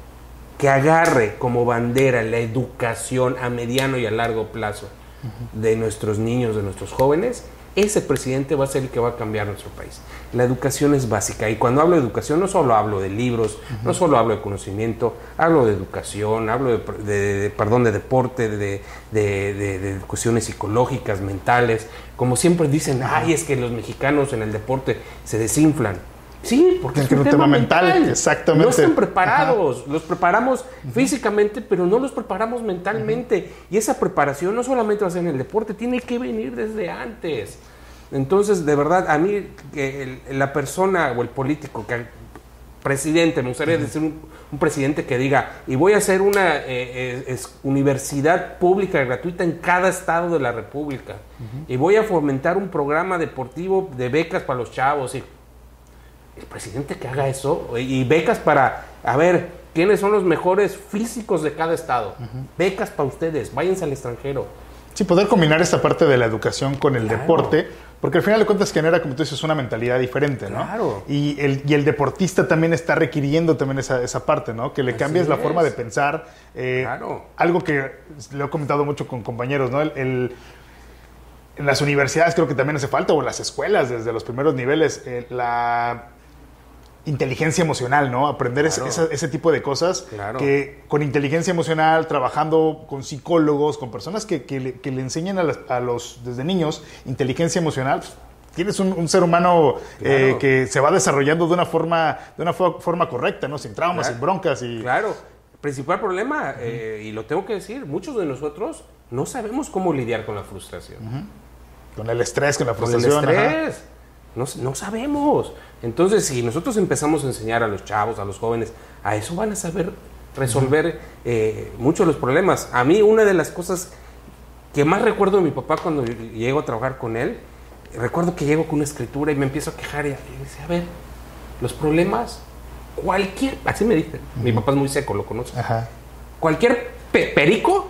que agarre como bandera la educación a mediano y a largo plazo de nuestros niños, de nuestros jóvenes, ese presidente va a ser el que va a cambiar nuestro país. La educación es básica y cuando hablo de educación no solo hablo de libros, no solo hablo de conocimiento, hablo de educación, hablo de, perdón, de deporte, de, de, cuestiones psicológicas, mentales. Como siempre dicen, ay, es que los mexicanos en el deporte se desinflan. Sí, porque es, un, tema, mental. Exactamente. No están preparados. Los preparamos físicamente, pero no los preparamos mentalmente. Y esa preparación no solamente va a ser en el deporte, tiene que venir desde antes. Entonces, de verdad, a mí, que la persona o el político, que presidente, me gustaría decir un, presidente que diga, y voy a hacer una eh, eh, universidad pública gratuita en cada estado de la República, y voy a fomentar un programa deportivo de becas para los chavos, y el presidente que haga eso y becas para, a ver, ¿quiénes son los mejores físicos de cada estado? Becas para ustedes, váyanse al extranjero. Sí, poder combinar esta parte de la educación con el deporte, porque al final de cuentas genera, como tú dices, una mentalidad diferente, ¿no? Claro. Y el, y el deportista también está requiriendo también esa, esa parte, ¿no? Que le cambies la forma de pensar. Eh, claro. Algo que le he comentado mucho con compañeros, ¿no? el, en las universidades creo que también hace falta, o en las escuelas, desde los primeros niveles, eh, la inteligencia emocional, ¿no? Aprender ese, tipo de cosas que con inteligencia emocional, trabajando con psicólogos, con personas que, le, enseñan a, los, desde niños inteligencia emocional, pues, tienes un, ser humano eh, que se va desarrollando de una forma, de una forma correcta, ¿no? Sin traumas, sin broncas y... Claro. Principal problema, eh, y lo tengo que decir, muchos de nosotros no sabemos cómo lidiar con la frustración. Con el estrés, con la frustración. Con el estrés. No, no, sabemos. Entonces, si nosotros empezamos a enseñar a los chavos, a los jóvenes, a eso van a saber resolver eh, muchos de los problemas. A mí, una de las cosas que más recuerdo de mi papá cuando llego a trabajar con él, recuerdo que llego con una escritura y me empiezo a quejar y, dice, a ver, los problemas, cualquier, así me dice, mi papá es muy seco, lo conozco, cualquier perico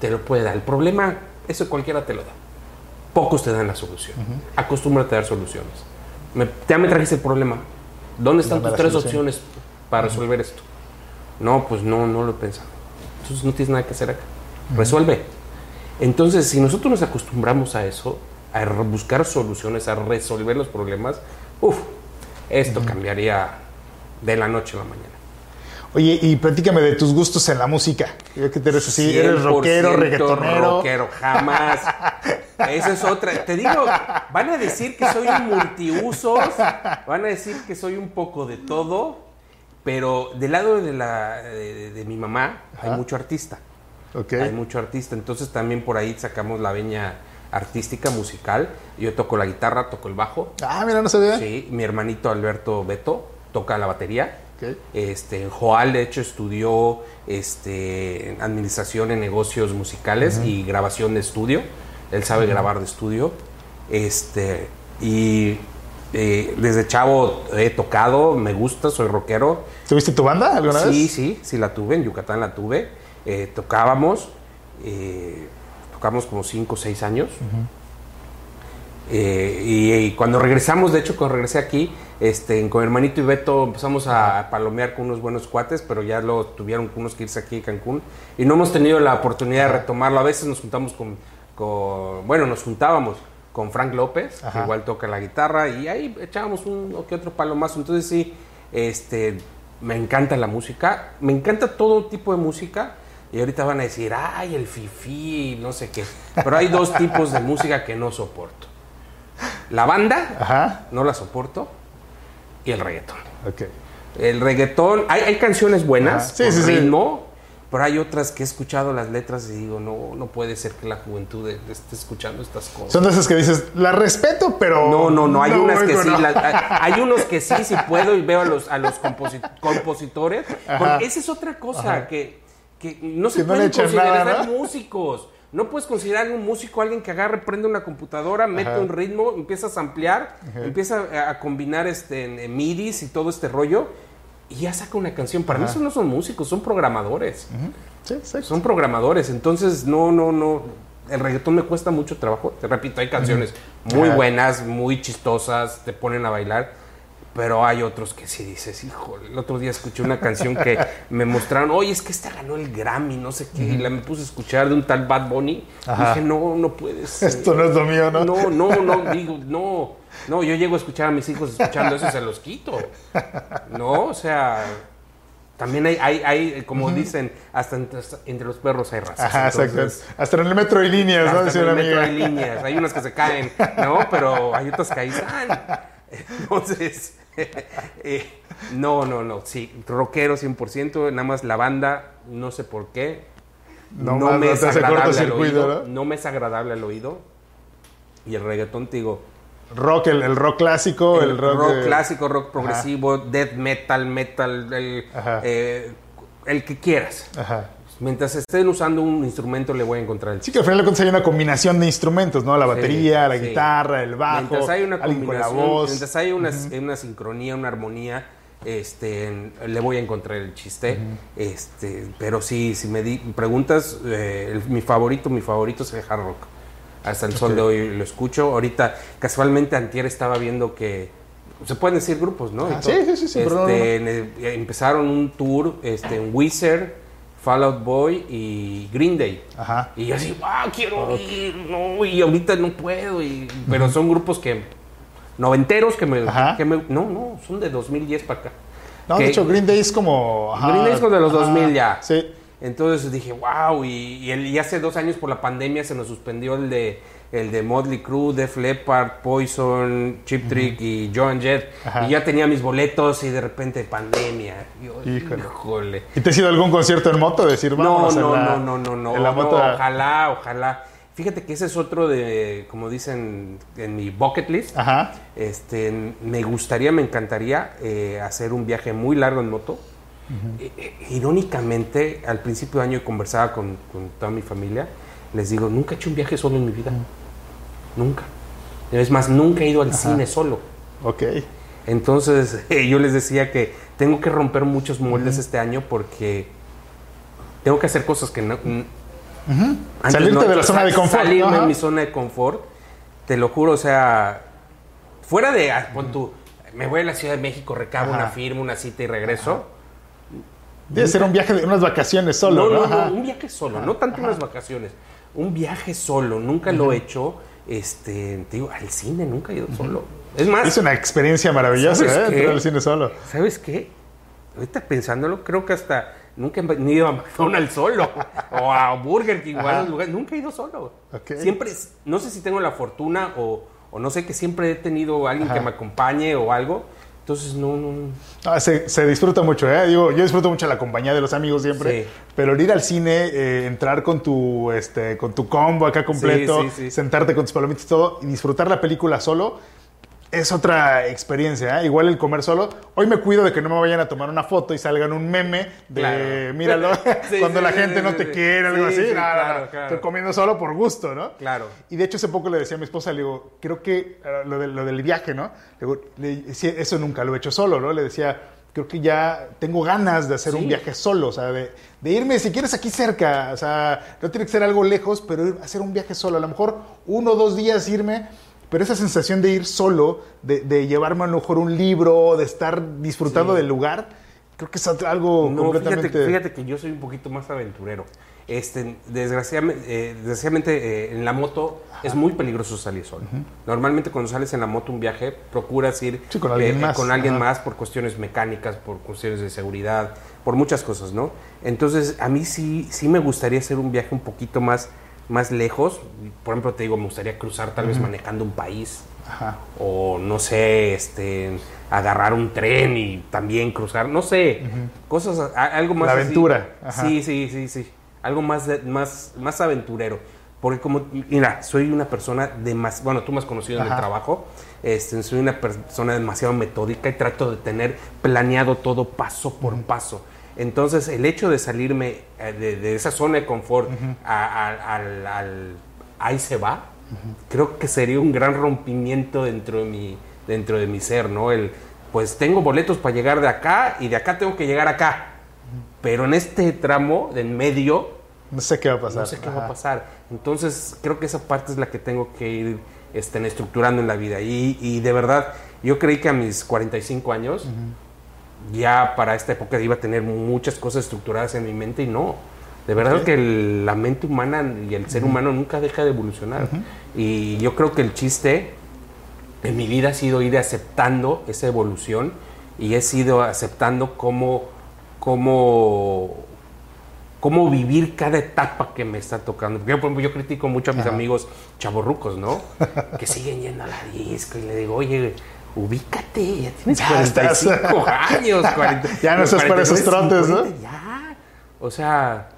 te lo puede dar. El problema, eso cualquiera te lo da. Pocos te dan la solución. Acostúmbrate a dar soluciones ya me trajiste el problema. ¿Dónde están tus tres opciones para resolver esto? No, pues no, no lo he pensado. Entonces no tienes nada que hacer acá. Resuelve. Entonces, si nosotros nos acostumbramos a eso, a buscar soluciones, a resolver los problemas, uff, esto cambiaría de la noche a la mañana. Oye, y platícame de tus gustos en la música. ¿Qué te eres así? ¿Eres rockero, reggaetonero? Rockero, jamás. Esa es otra. Te digo, van a decir que soy un multiusos, van a decir que soy un poco de todo, pero del lado de, la, de, mi mamá hay mucho artista. Okay. Hay mucho artista, entonces también por ahí sacamos la veña artística, musical. Yo toco la guitarra, toco el bajo. Ah, mira, no sabía. Sí, mi hermanito Alberto Beto toca la batería. Este, Joal, de hecho, estudió este, administración en negocios musicales y grabación de estudio. Él sabe grabar de estudio. Este, y eh, desde chavo he tocado, me gusta, soy rockero. ¿Tuviste tu banda alguna vez? Sí, sí, sí la tuve, en Yucatán la tuve. Eh, tocábamos, eh, tocamos como 5 o 6 años. Y, cuando regresamos, de hecho, cuando regresé aquí, este, con hermanito y Beto empezamos a palomear con unos buenos cuates, pero ya lo tuvieron unos que irse aquí a Cancún. Y no hemos tenido la oportunidad de retomarlo. A veces nos juntamos con bueno, nos juntábamos con Frank López, que igual toca la guitarra, y ahí echábamos un o que otro palo más. Entonces sí, este, me encanta la música, me encanta todo tipo de música. Y ahorita van a decir, ay, el fifi, no sé qué. Pero hay dos [laughs] tipos de música que no soporto. La banda, no la soporto, y el reggaetón. El reggaetón, hay, hay canciones buenas, sí, con ritmo, pero hay otras que he escuchado las letras y digo, no, no puede ser que la juventud esté escuchando estas cosas. Son esas que dices, la respeto, pero... No, no, no, hay unas que sí, hay unos que sí, sí [laughs] puedo y veo a los, a los compositores. Porque esa es otra cosa, que, que no se pueden considerar músicos. No puedes considerar un músico alguien que agarre, prende una computadora, mete un ritmo, empieza a ampliar, empieza a, combinar este, en midis y todo este rollo y ya saca una canción. Para mí esos no son músicos, son programadores. sí, Son programadores, entonces no, no, no. el reggaetón me cuesta mucho trabajo. Te repito, hay canciones muy buenas, muy chistosas, te ponen a bailar. Pero hay otros que sí dices, híjole, el otro día escuché una canción que [laughs] me mostraron, oye, es que esta ganó el Grammy, no sé qué, y la me puse a escuchar de un tal Bad Bunny. Ajá. Dije, no, no puedes. Esto no es lo mío, ¿no? No, no, no, digo, no. No, yo llego a escuchar a mis hijos escuchando eso y se los quito. No, o sea, también hay, hay, hay como dicen, hasta entre, entre los perros hay razas. Ajá, exacto. Hasta en el metro hay líneas, ¿no? hasta en el metro amiga. hay líneas, hay unas que se caen, ¿no? Pero hay otras que ahí están. [laughs] Entonces, [laughs] eh, no, no, no, sí, rockero 100%, nada más la banda, no sé por qué, No me no es agradable al oído, ¿no? ¿no? me es agradable al oído, y el reggaetón, te digo, Rock, el, el rock clásico, el, el rock, rock, de- clásico, rock progresivo, death metal, metal, el, Ajá. eh, el que quieras. Ajá. Mientras estén usando un instrumento le voy a encontrar el Sí, que al final de cuentas hay una combinación de instrumentos, ¿no? La batería, la sí. guitarra, el bajo, Mientras hay una la combinación, voz. mientras hay una, una sincronía, una armonía, este, le voy a encontrar el chiste. este, pero sí, si me di, preguntas, eh, el- mi favorito, mi favorito es el hard rock. Hasta el sol de hoy lo escucho. Ahorita, casualmente, antier estaba viendo que se pueden decir grupos, ¿no? Ah, sí, sí, sí, sí, Este, empezaron un tour este, en Wizard, Fall Out Boy y Green Day. Ajá. Y yo así, ah, quiero ir, no, y ahorita no puedo. y- pero son grupos que, noventeros que me, Ajá. que me- no, no, son de 2010 para acá. No, Que- de hecho, Green Day es como... ajá, Green Day es como de los ajá, 2000 ya. Sí. Entonces dije, wow, y, y, el- y hace dos años por la pandemia se nos suspendió el de el de Motley Crue, Def Leppard, Poison, Chip Trick y Joan Jett. Ajá. Y ya tenía mis boletos y de repente pandemia. Yo, Híjole. híjole. ¿Y te has ido a algún concierto en moto? Decir, No, vamos no, en la, no, no, no, no, En la no, moto. ojalá, ojalá. Fíjate que ese es otro de, como dicen en mi bucket list. Ajá. Este, me gustaría, me encantaría eh, hacer un viaje muy largo en moto. Eh, eh, irónicamente, al principio de año conversaba con, con toda mi familia. Les digo, nunca he hecho un viaje solo en mi vida. Nunca. Es más, nunca he ido al cine solo. Ok. Entonces, [laughs] yo les decía que tengo que romper muchos moldes este año porque tengo que hacer cosas que no. Antes Salirte de la zona de confort, Salirme de mi zona de confort. Te lo juro, o sea, fuera de. ah, pon tú, me voy a la Ciudad de México, recabo una firma, una cita y regreso. Debe ser un viaje de unas vacaciones solo, no, ¿no? no, un viaje solo, no tanto unas vacaciones. Un viaje solo, nunca lo he hecho. Este, te digo, al cine nunca he ido solo. Es más, Es una experiencia maravillosa, ¿Sabes ¿eh? qué? Entrar al cine solo. ¿Sabes qué? Ahorita pensándolo, creo que hasta nunca he ido a McDonald's solo [laughs] o a Burger King esos lugares. Nunca he ido solo. Ok. Siempre, no sé si tengo la fortuna o, o no sé que siempre he tenido alguien Ajá. que me acompañe o algo. Entonces, no, no. Ah, se, se disfruta mucho, ¿eh? Digo, yo disfruto mucho la compañía de los amigos siempre, Sí. pero el ir al cine, eh, entrar con tu, este, con tu combo acá completo, Sí, sí, sí. sentarte con tus palomitas y todo, y disfrutar la película solo, es otra experiencia, ¿eh? Igual el comer solo. Hoy me cuido de que no me vayan a tomar una foto y salgan un meme de, Claro. [laughs] míralo, Sí, cuando sí, la sí, gente no te quiere, algo Sí, así. claro. Estoy comiendo solo por gusto, ¿no? Claro. Y de hecho hace poco le decía a mi esposa, le digo, creo que eh, lo, del- lo del viaje, ¿no? Le digo, le eso nunca lo he hecho solo, ¿no? Le decía, creo que ya tengo ganas de hacer Sí. un viaje solo, o sea, de, de irme, si quieres, aquí cerca, o sea, no tiene que ser algo lejos, pero ir- hacer un viaje solo, a lo mejor uno o dos días irme, pero esa sensación de ir solo, de, de llevarme a lo mejor un libro, de estar disfrutando Sí. del lugar, creo que es algo No, completamente... fíjate, fíjate que yo soy un poquito más aventurero. Este, desgraciadamente, eh, desgraciadamente eh, en la moto es muy peligroso salir solo. Normalmente cuando sales en la moto un viaje, procuras ir Sí, con alguien eh, más. con alguien más por cuestiones mecánicas, por cuestiones de seguridad, por muchas cosas, ¿no? Entonces, a mí sí, sí me gustaría hacer un viaje un poquito más, más lejos. Por ejemplo, te digo, me gustaría cruzar tal vez manejando un país Ajá. o no sé, este, agarrar un tren y también cruzar, no sé, cosas, a- algo más La aventura, ajá. Sí, sí, sí, sí, algo más, de- más, más aventurero. Porque como, mira, soy una persona demasiado, bueno, tú me has conocido en el trabajo, este, soy una persona demasiado metódica y trato de tener planeado todo paso por paso. Entonces, el hecho de salirme eh, de, de esa zona de confort a- a- al, al- ahí se va, creo que sería un gran rompimiento dentro de mi, dentro de mi ser, ¿no? El, pues tengo boletos para llegar de acá y de acá tengo que llegar acá. Pero en este tramo de en medio No sé qué va a pasar. No sé qué va a pasar. Entonces, creo que esa parte es la que tengo que ir este, estructurando en la vida. Y, y de verdad, yo creí que a mis 45 años, ya para esta época iba a tener muchas cosas estructuradas en mi mente y no. De verdad que la mente humana y el ser humano nunca deja de evolucionar. Y yo creo que el chiste en mi vida ha sido ir aceptando esa evolución y he sido aceptando cómo, cómo, cómo vivir cada etapa que me está tocando. Porque yo, por ejemplo, yo critico mucho a mis amigos chavorrucos, ¿no? [laughs] que siguen yendo a la disco y le digo, oye, ubícate, ya tienes 45 años. 40, [laughs] ya no estás para esos trotes, ¿no? Ya. O sea,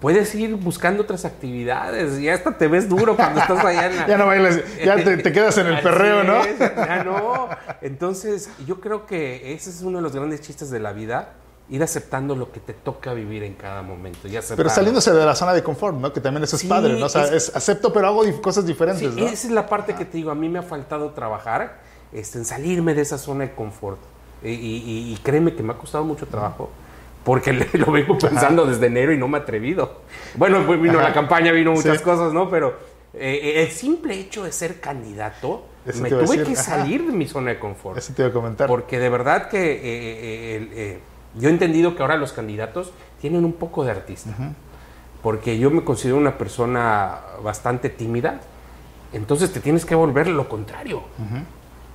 Puedes ir buscando otras actividades. Ya hasta te ves duro cuando estás allá en la... [laughs] ya no bailas, ya te, quedas en el [laughs] perreo, ¿no? ya no. Entonces, yo creo que ese es uno de los grandes chistes de la vida. Ir aceptando lo que te toca vivir en cada momento. pero saliéndose de la zona de confort, ¿no? Que también eso es padre, ¿no? O sea, es, acepto, pero hago cosas diferentes, sí, Esa es la parte que te digo. A mí me ha faltado trabajar este, en salirme de esa zona de confort. Y, créeme que me ha costado mucho trabajo porque [laughs] lo vengo pensando desde enero y no me he atrevido. Bueno, pues vino la campaña, vino muchas cosas, ¿no? Pero eh, el simple hecho de ser candidato, me tuve que salir de mi zona de confort. Eso te iba a comentar. Porque de verdad que eh, eh, yo he entendido que ahora los candidatos tienen un poco de artista. Porque yo me considero una persona bastante tímida. Entonces te tienes que volver lo contrario.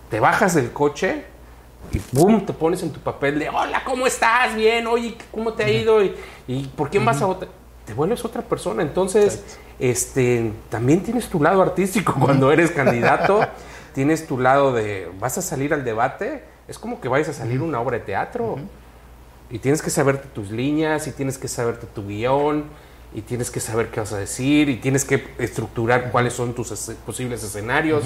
Te bajas del coche y ¡pum! te pones en tu papel de hola, ¿cómo estás? Bien, oye, ¿cómo te ha ido? ¿Y, por quién vas a votar? Te vuelves otra persona. Entonces, este, también tienes tu lado artístico [laughs] cuando eres candidato. tienes tu lado de, vas a salir al debate. Es como que vayas a salir una obra de teatro. Y tienes que saberte tus líneas, y tienes que saberte tu guion, y tienes que saber qué vas a decir, y tienes que estructurar cuáles son tus posibles escenarios.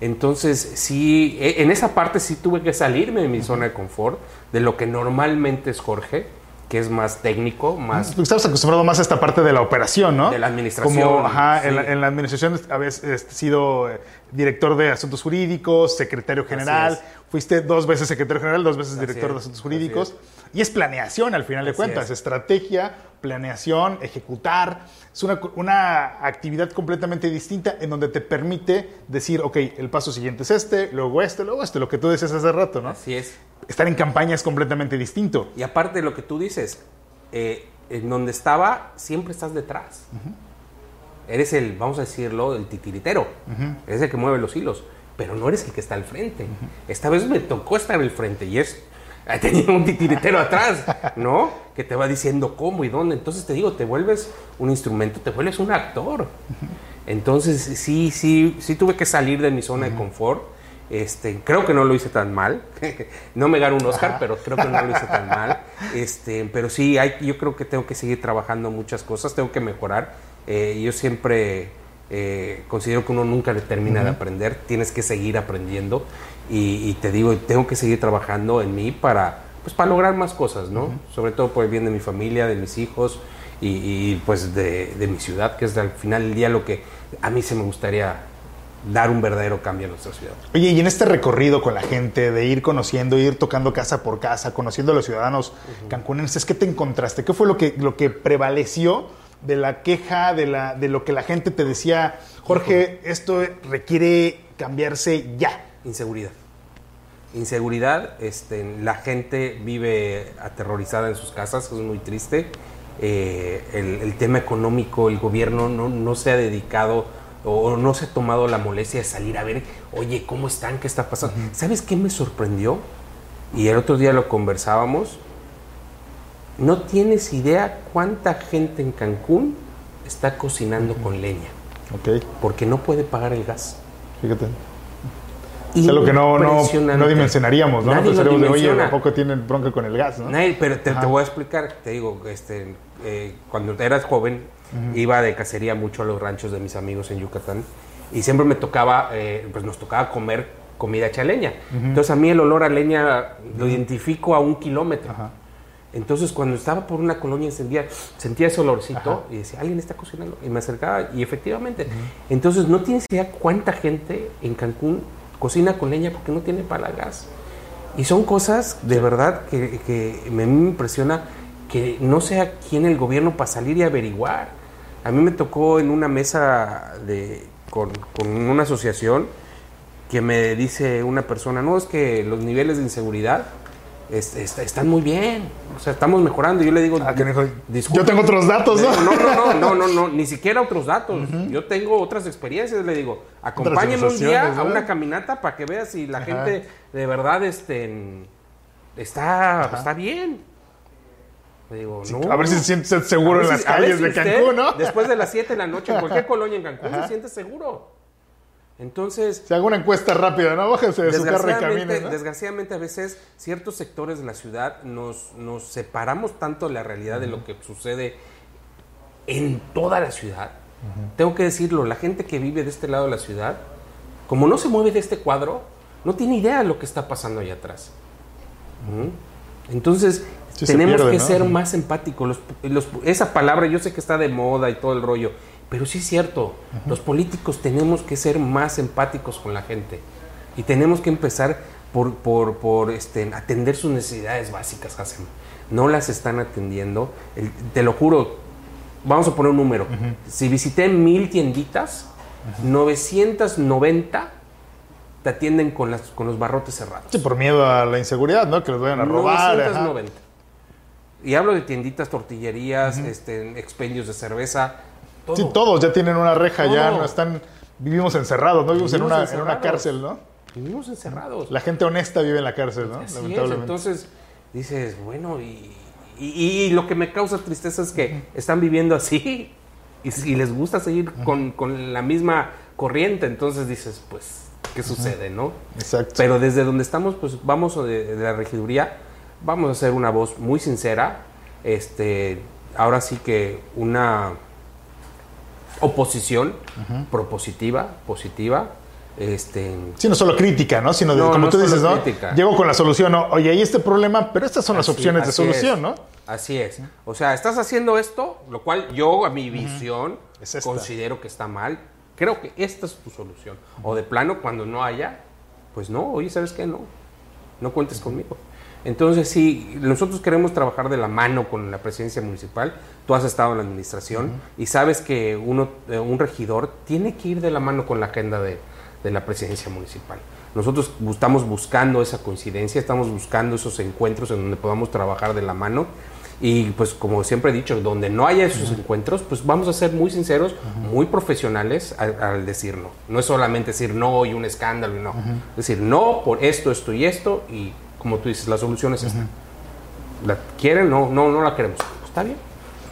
Entonces, sí, e, en esa parte sí tuve que salirme de mi zona de confort, de lo que normalmente es Jorge, que es más técnico, más... Porque estabas acostumbrado más a esta parte de la operación, ¿no? De la administración. Como, ajá, en, la, administración habías este, sido eh, director de asuntos jurídicos, secretario general, fuiste dos veces secretario general, dos veces director de asuntos jurídicos. Y es planeación al final de cuentas, estrategia, planeación, ejecutar. Es una, una, actividad completamente distinta en donde te permite decir, ok, el paso siguiente es este, luego este, luego este, lo que tú decías hace rato, ¿no? Así es. Estar en campaña es completamente distinto. Y aparte de lo que tú dices, eh, en donde estaba, siempre estás detrás. Eres el, vamos a decirlo, el titiritero. Eres el que mueve los hilos, pero no eres el que está al frente. Esta vez me tocó estar al frente y es tenido un titiritero atrás, ¿no? Que te va diciendo cómo y dónde. Entonces te digo, te vuelves un instrumento, te vuelves un actor. Entonces sí, sí, sí tuve que salir de mi zona de confort. Este, creo que no lo hice tan mal. [laughs] no me gano un Oscar, pero creo que no lo hice tan mal. Este, pero sí, hay, yo creo que tengo que seguir trabajando muchas cosas, tengo que mejorar. Eh, yo siempre eh, considero que uno nunca le termina de aprender, tienes que seguir aprendiendo y, te digo, tengo que seguir trabajando en mí para, pues, para lograr más cosas, ¿no? Sobre todo por el bien de mi familia, de mis hijos y, pues de, mi ciudad, que es al final del día lo que a mí se me gustaría dar un verdadero cambio a nuestra ciudad. Oye, y en este recorrido con la gente, de ir conociendo, ir tocando casa por casa, conociendo a los ciudadanos cancunenses, ¿qué te encontraste? ¿Qué fue lo que, lo que prevaleció de la queja, de, la, de lo que la gente te decía, Jorge, esto requiere cambiarse ya? Inseguridad. Inseguridad, este, la gente vive aterrorizada en sus casas, es muy triste. Eh, el, tema económico, el gobierno no, no se ha dedicado o no se ha tomado la molestia de salir a ver, oye, ¿cómo están? ¿Qué está pasando? ¿Sabes qué me sorprendió? Y el otro día lo conversábamos. No tienes idea cuánta gente en Cancún está cocinando con leña. Ok. Porque no puede pagar el gas. Fíjate. Es lo que no, no, no dimensionaríamos, ¿no? Nadie de, oye, ¿a poco tienen bronca con el gas, no? Nadie, pero te, te, voy a explicar, te digo, este, eh, cuando eras joven, iba de cacería mucho a los ranchos de mis amigos en Yucatán y siempre me tocaba, eh, pues nos tocaba comer comida hecha leña. Entonces a mí el olor a leña lo identifico a un kilómetro. Entonces cuando estaba por una colonia encendida, sentía ese olorcito y decía, alguien está cocinando. Y me acercaba y efectivamente. Entonces no tienes idea cuánta gente en Cancún cocina con leña porque no tiene para gas. Y son cosas de verdad que, me impresiona que no sea quién el gobierno para salir y averiguar. A mí me tocó en una mesa de, con, con una asociación que me dice una persona, no, es que los niveles de inseguridad es- est- están muy bien, o sea, estamos mejorando. Yo le digo, Ah, que dijo, "Disculpe". yo tengo otros datos, ¿no? No, no, no, no, no, [laughs] no, ni siquiera otros datos. Yo tengo otras experiencias. Le digo, acompáñame un día a una caminata para que veas si la Ajá. gente de verdad este, está, está bien. Le digo, no. A ver si se siente seguro en las si- calles si de usted, Cancún, ¿no? Después de las 7 de la noche, en cualquier [laughs] colonia en Cancún, se siente seguro. Entonces, Se haga una encuesta rápida, ¿no? Bájese de su carro y Desgraciadamente, camine, ¿no? desgraciadamente a veces ciertos sectores de la ciudad nos, nos separamos tanto de la realidad de lo que sucede en toda la ciudad. Tengo que decirlo, la gente que vive de este lado de la ciudad, como no se mueve de este cuadro, no tiene idea de lo que está pasando allá atrás. Entonces, Sí, tenemos pierde, que ¿no? ser más empáticos. Los- los- esa palabra yo sé que está de moda y todo el rollo, pero sí es cierto, los políticos tenemos que ser más empáticos con la gente y tenemos que empezar por, por, por, este, atender sus necesidades básicas, Hassan. No las están atendiendo. El- te lo juro, vamos a poner un número. Si visité mil tienditas, 990 te atienden con, las, con los barrotes cerrados. Sí, por miedo a la inseguridad, ¿no? Que los vayan a robar. ajá. 990. Y hablo de tienditas, tortillerías, este, expendios de cerveza, todo. Sí, todos ya tienen una reja, ya no están. Vivimos encerrados, ¿no? Vivimos en Vivimos una, en una cárcel, ¿no? Vivimos encerrados. La gente honesta vive en la cárcel, ¿no? Así es, Lamentablemente. entonces dices, bueno, y, y- y lo que me causa tristeza es que están viviendo así y, les gusta seguir con, con la misma corriente, entonces dices, pues, ¿qué sucede, no? Exacto. Pero desde donde estamos, pues vamos de, de la regiduría, vamos a hacer una voz muy sincera, este, ahora sí que una oposición propositiva, positiva, este, Sí, no solo crítica, ¿no? Sino de, No, como no tú dices, ¿no? crítica. Llego con la solución, ¿no? Oye, hay este problema, pero estas son las opciones de solución, es. ¿no? Así es. O sea, estás haciendo esto, lo cual yo, a mi visión, Es considero que está mal. Creo que esta es tu solución. O de plano, cuando no haya, pues no, oye, ¿sabes qué? No, no cuentes conmigo. Entonces, sí, nosotros queremos trabajar de la mano con la presidencia municipal. Tú has estado en la administración y sabes que uno, eh, un regidor tiene que ir de la mano con la agenda de, de la presidencia municipal. Nosotros estamos buscando esa coincidencia, estamos buscando esos encuentros en donde podamos trabajar de la mano. Y pues como siempre he dicho, donde no haya esos encuentros, pues vamos a ser muy sinceros, muy profesionales al, al decir no. No es solamente decir no y un escándalo no. Es decir, no por esto, esto y esto y como tú dices, la solución es esta. ¿La quieren? No, no, no la queremos. Está bien.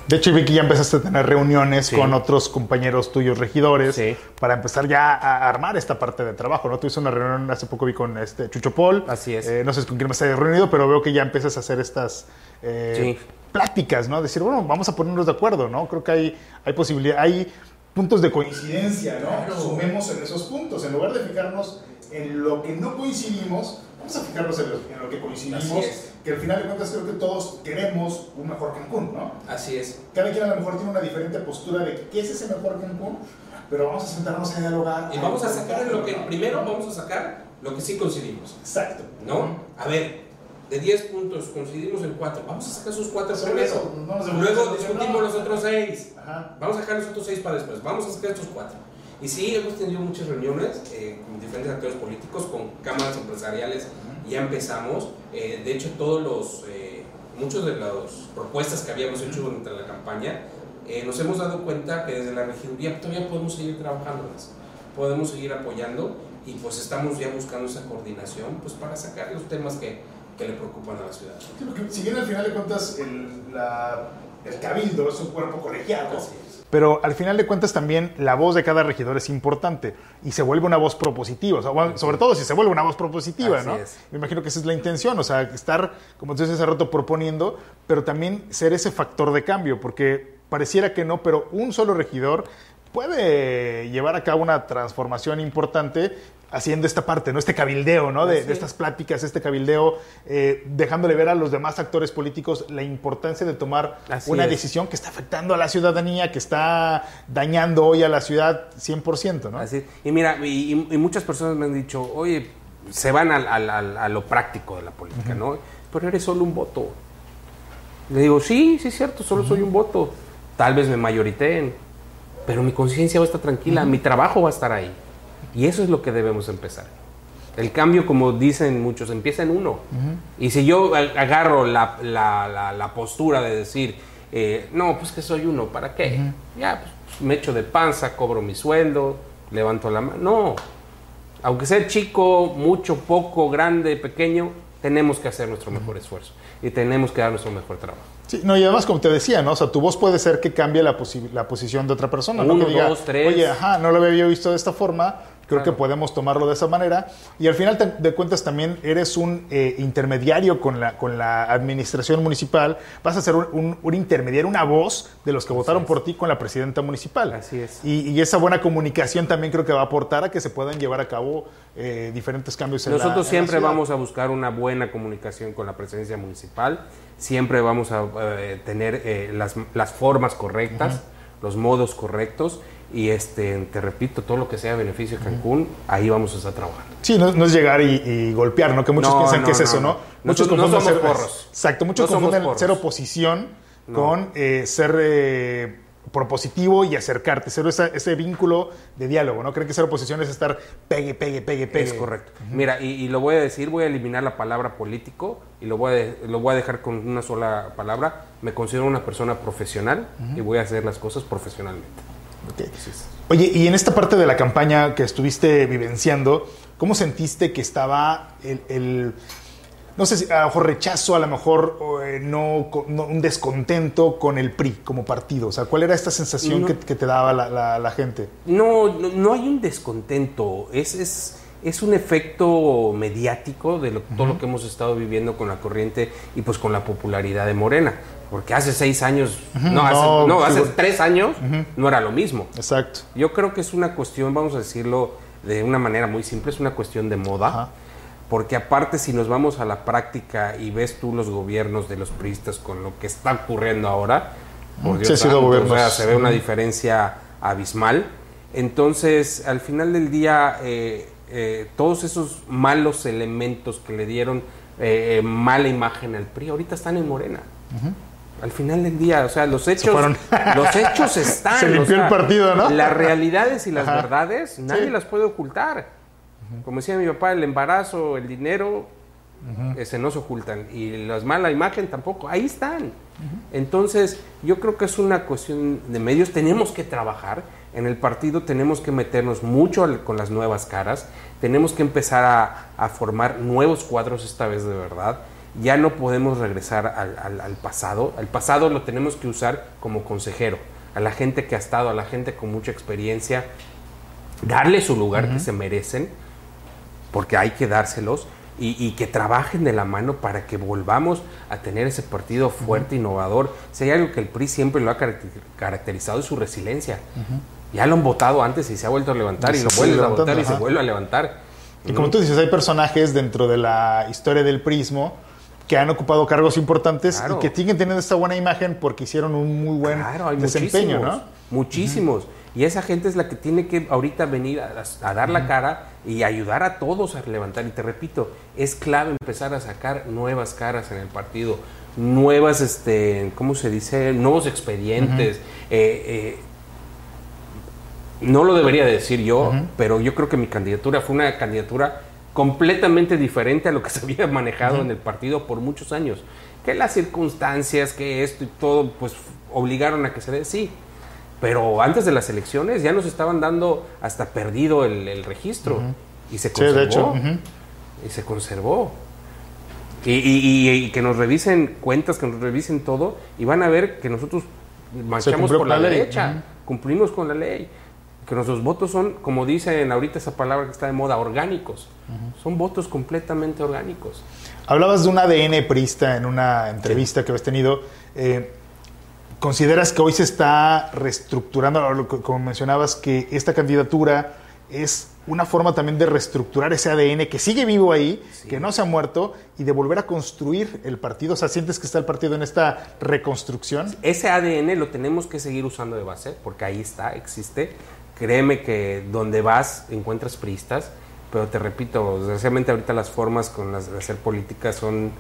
De hecho, vi que ya empezaste a tener reuniones Sí. con otros compañeros tuyos regidores Sí. para empezar ya a armar esta parte de trabajo, ¿no? Tuviste una reunión hace poco vi con este Chucho Paul. Así es. Eh, no sé con quién más hayas reunido, pero veo que ya empiezas a hacer estas eh, Sí. pláticas, ¿no? Decir, bueno, vamos a ponernos de acuerdo, ¿no? Creo que hay, hay posibilidad, hay puntos de coincidencia, ¿no? Sumemos en esos puntos. En lugar de fijarnos en lo que no coincidimos, vamos a fijarnos en lo, en lo que coincidimos. Es. Que al final de cuentas creo que todos queremos un mejor Cancún, ¿no? Así es. Cada quien a lo mejor tiene una diferente postura de qué es ese mejor Cancún, pero vamos a sentarnos a dialogar. Y vamos a sacar lo que, primero vamos a sacar lo que sí coincidimos. Exacto. ¿No? A ver, de 10 puntos coincidimos en 4. Vamos a sacar esos 4 Sobre primero. Luego discutimos los otros 6. Ajá. Vamos a sacar los otros 6 para después. Vamos a sacar estos 4. Y sí, hemos tenido muchas reuniones eh, con diferentes actores políticos, con cámaras empresariales. Ya empezamos. Eh, de hecho, todos los, eh, muchos de las propuestas que habíamos hecho durante la campaña, eh, nos hemos dado cuenta que desde la regiduría todavía podemos seguir trabajándolas. Podemos seguir apoyando y pues estamos ya buscando esa coordinación pues para sacar los temas que, que le preocupan a la ciudad. Sí, porque si bien al final de cuentas el, la- el cabildo es un cuerpo colegiado, Así es. pero al final de cuentas también la voz de cada regidor es importante y se vuelve una voz propositiva, o sea, bueno, sobre todo si se vuelve una voz propositiva, Así ¿no? es. Me imagino que esa es la intención, o sea, estar, como tú dices hace rato, proponiendo, pero también ser ese factor de cambio, porque pareciera que no, pero un solo regidor puede llevar a cabo una transformación importante haciendo esta parte, ¿no? Este cabildeo, ¿no? De, es. estas pláticas, este cabildeo, eh, dejándole ver a los demás actores políticos la importancia de tomar Así una es. decisión que está afectando a la ciudadanía, que está dañando hoy a la ciudad 100%, ¿no? Así. Y mira, y, muchas personas me han dicho, oye, se van a lo práctico de la política, ¿no? Pero eres solo un voto. Le digo, sí, sí es cierto, solo soy un voto. Tal vez me mayoriteen, pero mi conciencia va a estar tranquila, mi trabajo va a estar ahí. Y eso es lo que debemos empezar. El cambio, como dicen muchos, empieza en uno. Y si yo agarro la, la, la, postura de decir, eh, no, pues que soy uno, ¿para qué? Ya, pues me echo de panza, cobro mi sueldo, levanto la mano. No, aunque sea chico, mucho, poco, grande, pequeño, tenemos que hacer nuestro mejor esfuerzo y tenemos que dar nuestro mejor trabajo. Sí, no, y además, como te decía, ¿no? O sea, tu voz puede ser que cambie la, la posición de otra persona. Uno, dos, tres. Oye, ajá, no lo había visto de esta forma, Creo que podemos tomarlo de esa manera. Y al final de cuentas también eres un eh, intermediario con la, con la administración municipal. Vas a ser un, intermediario, una voz de los que votaron por ti con la presidenta municipal. Así es. Y, esa buena comunicación también creo que va a aportar a que se puedan llevar a cabo eh, diferentes cambios en Nosotros siempre vamos a buscar una buena comunicación con la presidencia municipal. Siempre vamos a eh, tener las, las, formas correctas, los modos correctos y este, te repito, todo lo que sea beneficio de Cancún, ahí vamos a estar trabajando. Sí, no, es llegar y, golpear, ¿no? Que muchos piensan que es eso, ¿no? Muchos confunden ser, Exacto, muchos confunden ser oposición con eh, ser eh, propositivo y acercarte, ser ese vínculo de diálogo, ¿no? Creen que ser oposición es estar pegue, pegue, pegue, pegue. Es correcto. Mira, y, lo voy a decir, voy a eliminar la palabra político y lo voy a, lo voy a dejar con una sola palabra. Me considero una persona profesional y voy a hacer las cosas profesionalmente. Oye, y en esta parte de la campaña que estuviste vivenciando, ¿cómo sentiste que estaba el, no sé si a lo mejor rechazo, a lo mejor eh, no, un descontento con el PRI como partido? O sea, ¿cuál era esta sensación que, te daba la, gente? No, no, hay un descontento, es, es, es un efecto mediático de todo lo que hemos estado viviendo con la corriente y pues con la popularidad de Morena. Porque hace seis años, no, hace, no, hace tres años no era lo mismo. Exacto. Yo creo que es una cuestión, vamos a decirlo de una manera muy simple, es una cuestión de moda. Porque aparte, si nos vamos a la práctica y ves tú los gobiernos de los priistas con lo que está ocurriendo ahora, por Dios se ve una diferencia abismal. Entonces, al final del día, eh, eh, todos esos malos elementos que le dieron eh, mala imagen al PRI, ahorita están en Morena al final del día, o sea, los hechos, [laughs] los hechos están. Se limpió el partido, ¿no? Las realidades y las verdades, nadie las puede ocultar. Como decía mi papá, el embarazo, el dinero, ese no se ocultan. Y las mala imagen tampoco, ahí están. Entonces, yo creo que es una cuestión de medios. Tenemos que trabajar. En el partido tenemos que meternos mucho con las nuevas caras. Tenemos que empezar a, a formar nuevos cuadros esta vez de verdad ya no podemos regresar al, pasado. El pasado lo tenemos que usar como consejero, a la gente que ha estado, a la gente con mucha experiencia, darle su lugar que se merecen, porque hay que dárselos, y, que trabajen de la mano para que volvamos a tener ese partido fuerte, innovador. Si hay algo que el PRI siempre lo ha caracterizado es su resiliencia. Ya lo han votado antes y se ha vuelto a levantar, y, lo vuelve a votar y se vuelve a levantar. Y como tú dices, hay personajes dentro de la historia del prismo que han ocupado cargos importantes y que siguen teniendo esta buena imagen porque hicieron un muy buen desempeño, ¿no? Muchísimos. Y esa gente es la que tiene que ahorita venir a, dar la cara y ayudar a todos a levantar. Y te repito, es clave empezar a sacar nuevas caras en el partido, nuevas, este, ¿cómo se dice? Nuevos expedientes. Eh, eh, no lo debería decir yo, pero yo creo que mi candidatura fue una candidatura completamente diferente a lo que se había manejado en el partido por muchos años. Que las circunstancias, que esto y todo, pues obligaron a que se dé, sí. Pero antes de las elecciones ya nos estaban dando hasta perdido el, registro. Y se conservó. Y se conservó. Y, que nos revisen cuentas, que nos revisen todo, y van a ver que nosotros marchamos por la, derecha, cumplimos con la ley que nuestros votos son, como dicen ahorita esa palabra que está de moda, orgánicos. Son votos completamente orgánicos. Hablabas de un ADN prista en una entrevista que habías tenido. Eh, ¿Consideras que hoy se está reestructurando, como mencionabas, que esta candidatura es una forma también de reestructurar ese ADN que sigue vivo ahí, que no se ha muerto, y de volver a construir el partido? O sea, ¿sientes que está el partido en esta reconstrucción? Ese ADN lo tenemos que seguir usando de base, porque ahí está, existe Créeme que donde vas encuentras priistas, pero te repito, desgraciadamente ahorita las formas con las de hacer política son,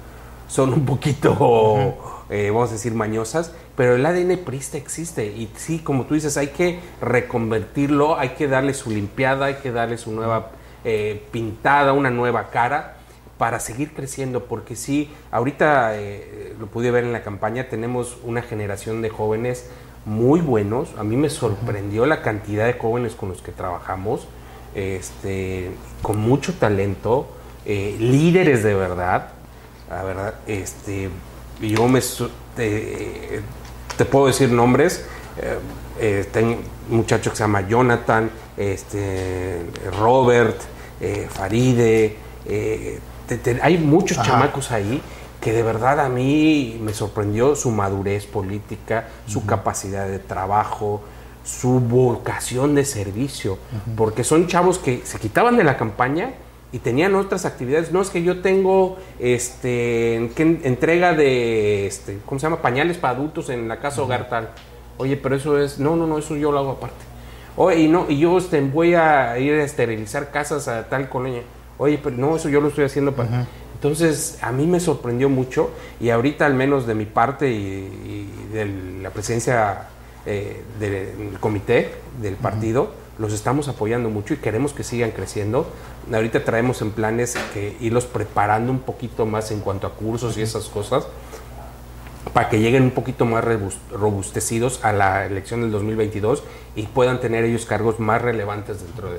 son un poquito, eh, vamos a decir, mañosas, pero el ADN prista existe. Y sí, como tú dices, hay que reconvertirlo, hay que darle su limpiada, hay que darle su nueva eh, pintada, una nueva cara para seguir creciendo, porque sí, ahorita eh, lo pude ver en la campaña, tenemos una generación de jóvenes muy buenos, a mí me sorprendió la cantidad de jóvenes con los que trabajamos, este, con mucho talento, líderes de verdad, la verdad, este, yo me, te, te puedo decir nombres, eh, tengo un muchacho que se llama Jonathan, este, Robert, Faride, hay muchos chamacos ahí que de verdad a mí me sorprendió su madurez política, su capacidad de trabajo, su vocación de servicio, porque son chavos que se quitaban de la campaña y tenían otras actividades. No es que yo tengo este entrega de este, ¿cómo se llama? pañales para adultos en la casa hogar tal. Oye, pero eso es, no, no, no, eso yo lo hago aparte. Oye, y no, y yo este, voy a ir a esterilizar casas a tal colonia. Oye, pero no, eso yo lo estoy haciendo para... Entonces, a mí me sorprendió mucho y ahorita al menos de mi parte y, de la presidencia eh, del comité del partido, los estamos apoyando mucho y queremos que sigan creciendo. Ahorita traemos en planes que irlos preparando un poquito más en cuanto a cursos y esas cosas para que lleguen un poquito más robustecidos a la elección del 2022 y puedan tener ellos cargos más relevantes dentro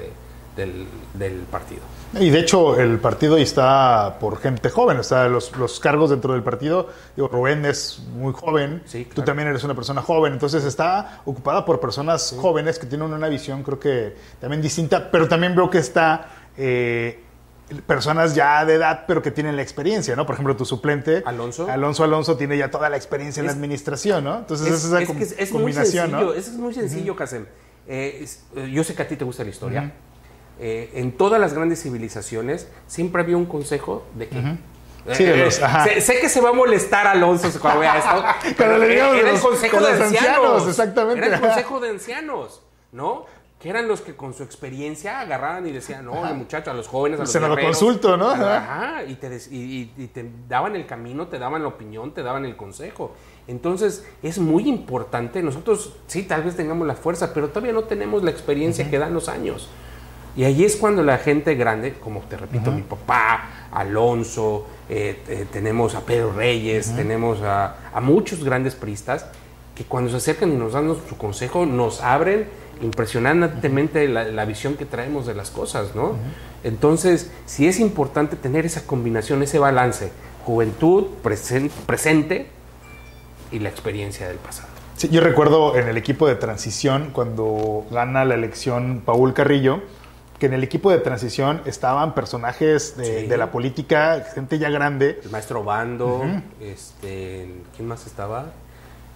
del partido. Y de hecho, el partido está por gente joven, o sea, los, los cargos dentro del partido, digo, Rubén es muy joven, tú también eres una persona joven, entonces está ocupada por personas jóvenes que tienen una visión, creo que también distinta, pero también veo que está eh, personas ya de edad, pero que tienen la experiencia, ¿no? Por ejemplo, tu suplente, Alonso. Alonso Alonso tiene ya toda la experiencia en la administración, ¿no? Entonces, es, esa es combinación, ¿no? Eso es muy sencillo, Casem. Eh, yo sé que a ti te gusta la historia. Eh, en todas las grandes civilizaciones siempre había un consejo de que... Eh, sé, que se va a molestar Alonso cuando vea esto. [laughs] pero, le era, el consejo de ancianos, Exactamente. Era el consejo de ancianos, ¿no? Que eran los que con su experiencia agarraban y decían, no, muchachos, a los jóvenes, a los Se lo consulto, ¿no? Ajá, y te, y, te, daban el camino, te daban la opinión, te daban el consejo. Entonces, es muy importante. Nosotros, sí, tal vez tengamos la fuerza, pero todavía no tenemos la experiencia que dan los años. Y ahí es cuando la gente grande, como te repito, mi papá, Alonso, eh, eh, tenemos a Pedro Reyes, tenemos a, muchos grandes pristas, que cuando se acercan y nos dan su consejo, nos abren impresionantemente la, visión que traemos de las cosas, ¿no? Entonces, sí es importante tener esa combinación, ese balance, juventud, presente y la experiencia del pasado. Sí, yo recuerdo en el equipo de transición, cuando gana la elección Paul Carrillo, que en el equipo de transición estaban personajes de, la política, gente ya grande. El maestro Bando, este, ¿quién más estaba?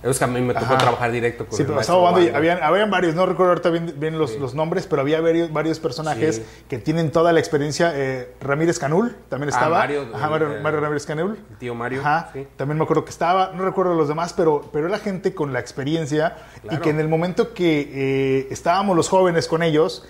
Es que a mí me tocó trabajar directo con sí, pero estaba Bando y habían, habían, varios, no recuerdo ahorita bien, los, nombres, pero había varios, varios personajes que tienen toda la experiencia. Eh, Ramírez Canul también ah, estaba. Mario, Ajá, Mario, Mario, Ramírez Canul. El tío Mario. Ajá, también me acuerdo que estaba, no recuerdo los demás, pero, pero era gente con la experiencia y que en el momento que eh, estábamos los jóvenes con ellos,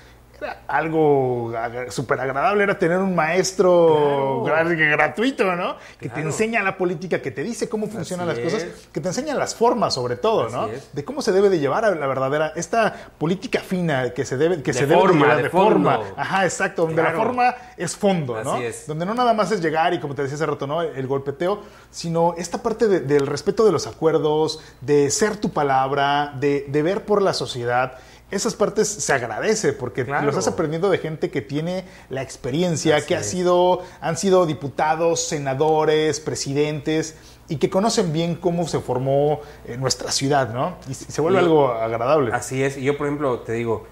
algo súper agradable, era tener un maestro gratuito, ¿no? Que te enseña la política, que te dice cómo funcionan las cosas, que te enseña las formas sobre todo, ¿no? De cómo se debe de llevar a la verdadera, esta política fina que se debe, que se debe de llevar de, forma. Ajá, exacto, donde la forma es fondo, ¿no? Donde no nada más es llegar y como te decía hace rato, ¿no? El golpeteo, sino esta parte del respeto de los acuerdos, de ser tu palabra, de, de ver por la sociedad esas partes se agradece porque lo estás aprendiendo de gente que tiene la experiencia, que ha sido, han sido diputados, senadores, presidentes y que conocen bien cómo se formó eh, nuestra ciudad, ¿no? Y se vuelve algo agradable. Así es. Y yo, por ejemplo, te digo,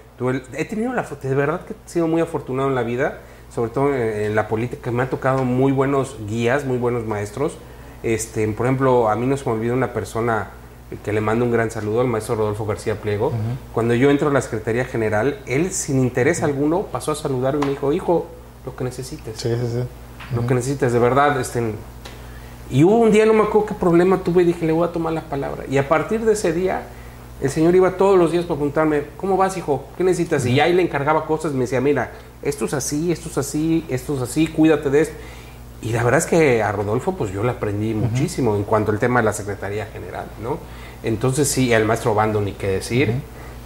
he tenido la de verdad que he sido muy afortunado en la vida, sobre todo en, la política, me han tocado muy buenos guías, muy buenos maestros. Este, por ejemplo, a mí no se me olvida una persona que le mando un gran saludo al maestro Rodolfo García Pliego. Cuando yo entro a la Secretaría General, él sin interés alguno pasó a saludar y me dijo, hijo, lo que necesites. Sí, sí, sí. Lo que necesites, de verdad. Este, y hubo un día, no me acuerdo qué problema tuve, y dije, le voy a tomar la palabra. Y a partir de ese día, el señor iba todos los días para preguntarme, ¿cómo vas, hijo? ¿Qué necesitas? Y ahí le encargaba cosas, me decía, mira, esto es así, esto es así, esto es así, cuídate de esto. Y la verdad es que a Rodolfo, pues yo le aprendí muchísimo en cuanto al tema de la Secretaría General, ¿no? Entonces sí, el maestro Bando, ni qué decir.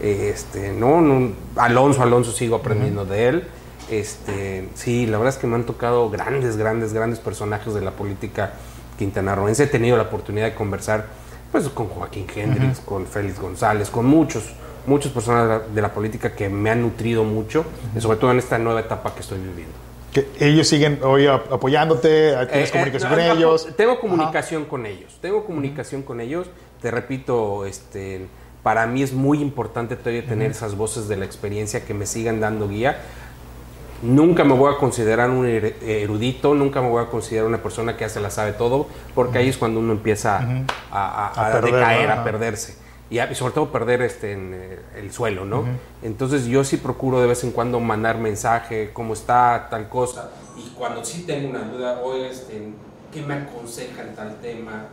Este, no, no, Alonso, Alonso sigo aprendiendo de él. Este, sí, la verdad es que me han tocado grandes, grandes, grandes personajes de la política quintanarroense. He tenido la oportunidad de conversar pues, con Joaquín Hendrix, con Félix González, con muchos, muchas personas de la, política que me han nutrido mucho, sobre todo en esta nueva etapa que estoy viviendo. Que ellos siguen hoy ap- apoyándote, tienes Eh, comunicación eh, con no, ellos. Tengo comunicación con ellos. Tengo comunicación con ellos. Te repito, este, para mí es muy importante todavía tener esas voces de la experiencia que me sigan dando guía. Nunca me voy a considerar un er- erudito, nunca me voy a considerar una persona que ya se la sabe todo, porque ahí es cuando uno empieza a, a- A a perder, decaer, ¿no? a perderse. Y, y sobre todo perder este, en, eh, el suelo, ¿no? Entonces yo sí procuro de vez en cuando mandar mensaje, cómo está, tal cosa. Y cuando sí tengo una duda, o este, ¿qué me aconsejan tal tema?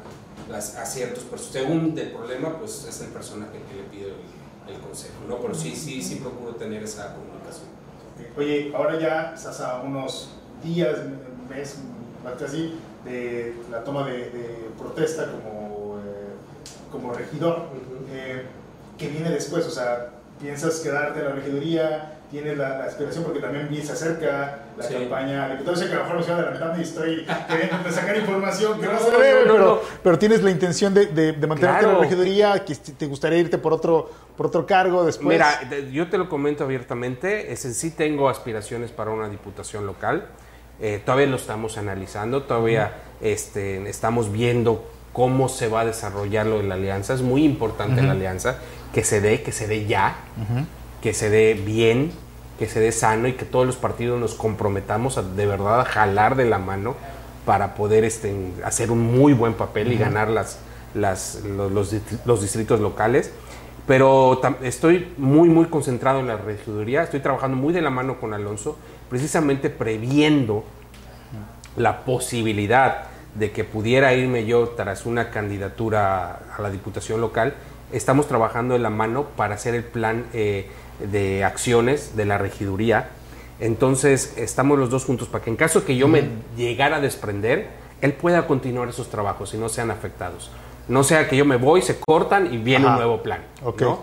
Las, a ciertos, pero según del problema, pues es el personaje que le pido el, el consejo, ¿no? Pero sí, sí, sí procuro tener esa comunicación. Oye, ahora ya estás a unos días, mes, casi, de la toma de, de protesta como, eh, como regidor. Ujú. Eh, ¿Qué viene después? O sea, ¿piensas quedarte en la regiduría? ¿Tienes la, la aspiración? Porque también bien se acerca la Sí. campaña. Diputado, sé que a lo mejor me estoy adelantando y estoy queriendo sacar información que no, No, pero, tienes la intención de, de, de mantenerte en la regiduría, que te gustaría irte por otro, por otro cargo después. Mira, yo te lo comento abiertamente, es en sí tengo aspiraciones para una diputación local, Eh, todavía lo estamos analizando, todavía este, estamos viendo cómo se va a desarrollar lo de la alianza, es muy importante la alianza, que se dé, que se dé ya, que se dé bien, que se dé sano y que todos los partidos nos comprometamos a, de verdad a jalar de la mano para poder este, hacer un muy buen papel y ganar las, las, los, los distri- los distritos locales. Pero estoy muy, muy concentrado en la regiduría, estoy trabajando muy de la mano con Alonso, precisamente previendo la posibilidad de que pudiera irme yo tras una candidatura a la diputación local, estamos trabajando de la mano para hacer el plan eh, de acciones de la regiduría. Entonces, estamos los dos juntos para que en caso que yo me llegara a desprender, él pueda continuar esos trabajos y no sean afectados. No sea que yo me voy, se cortan y viene Ajá. un nuevo plan. Ok. ¿no?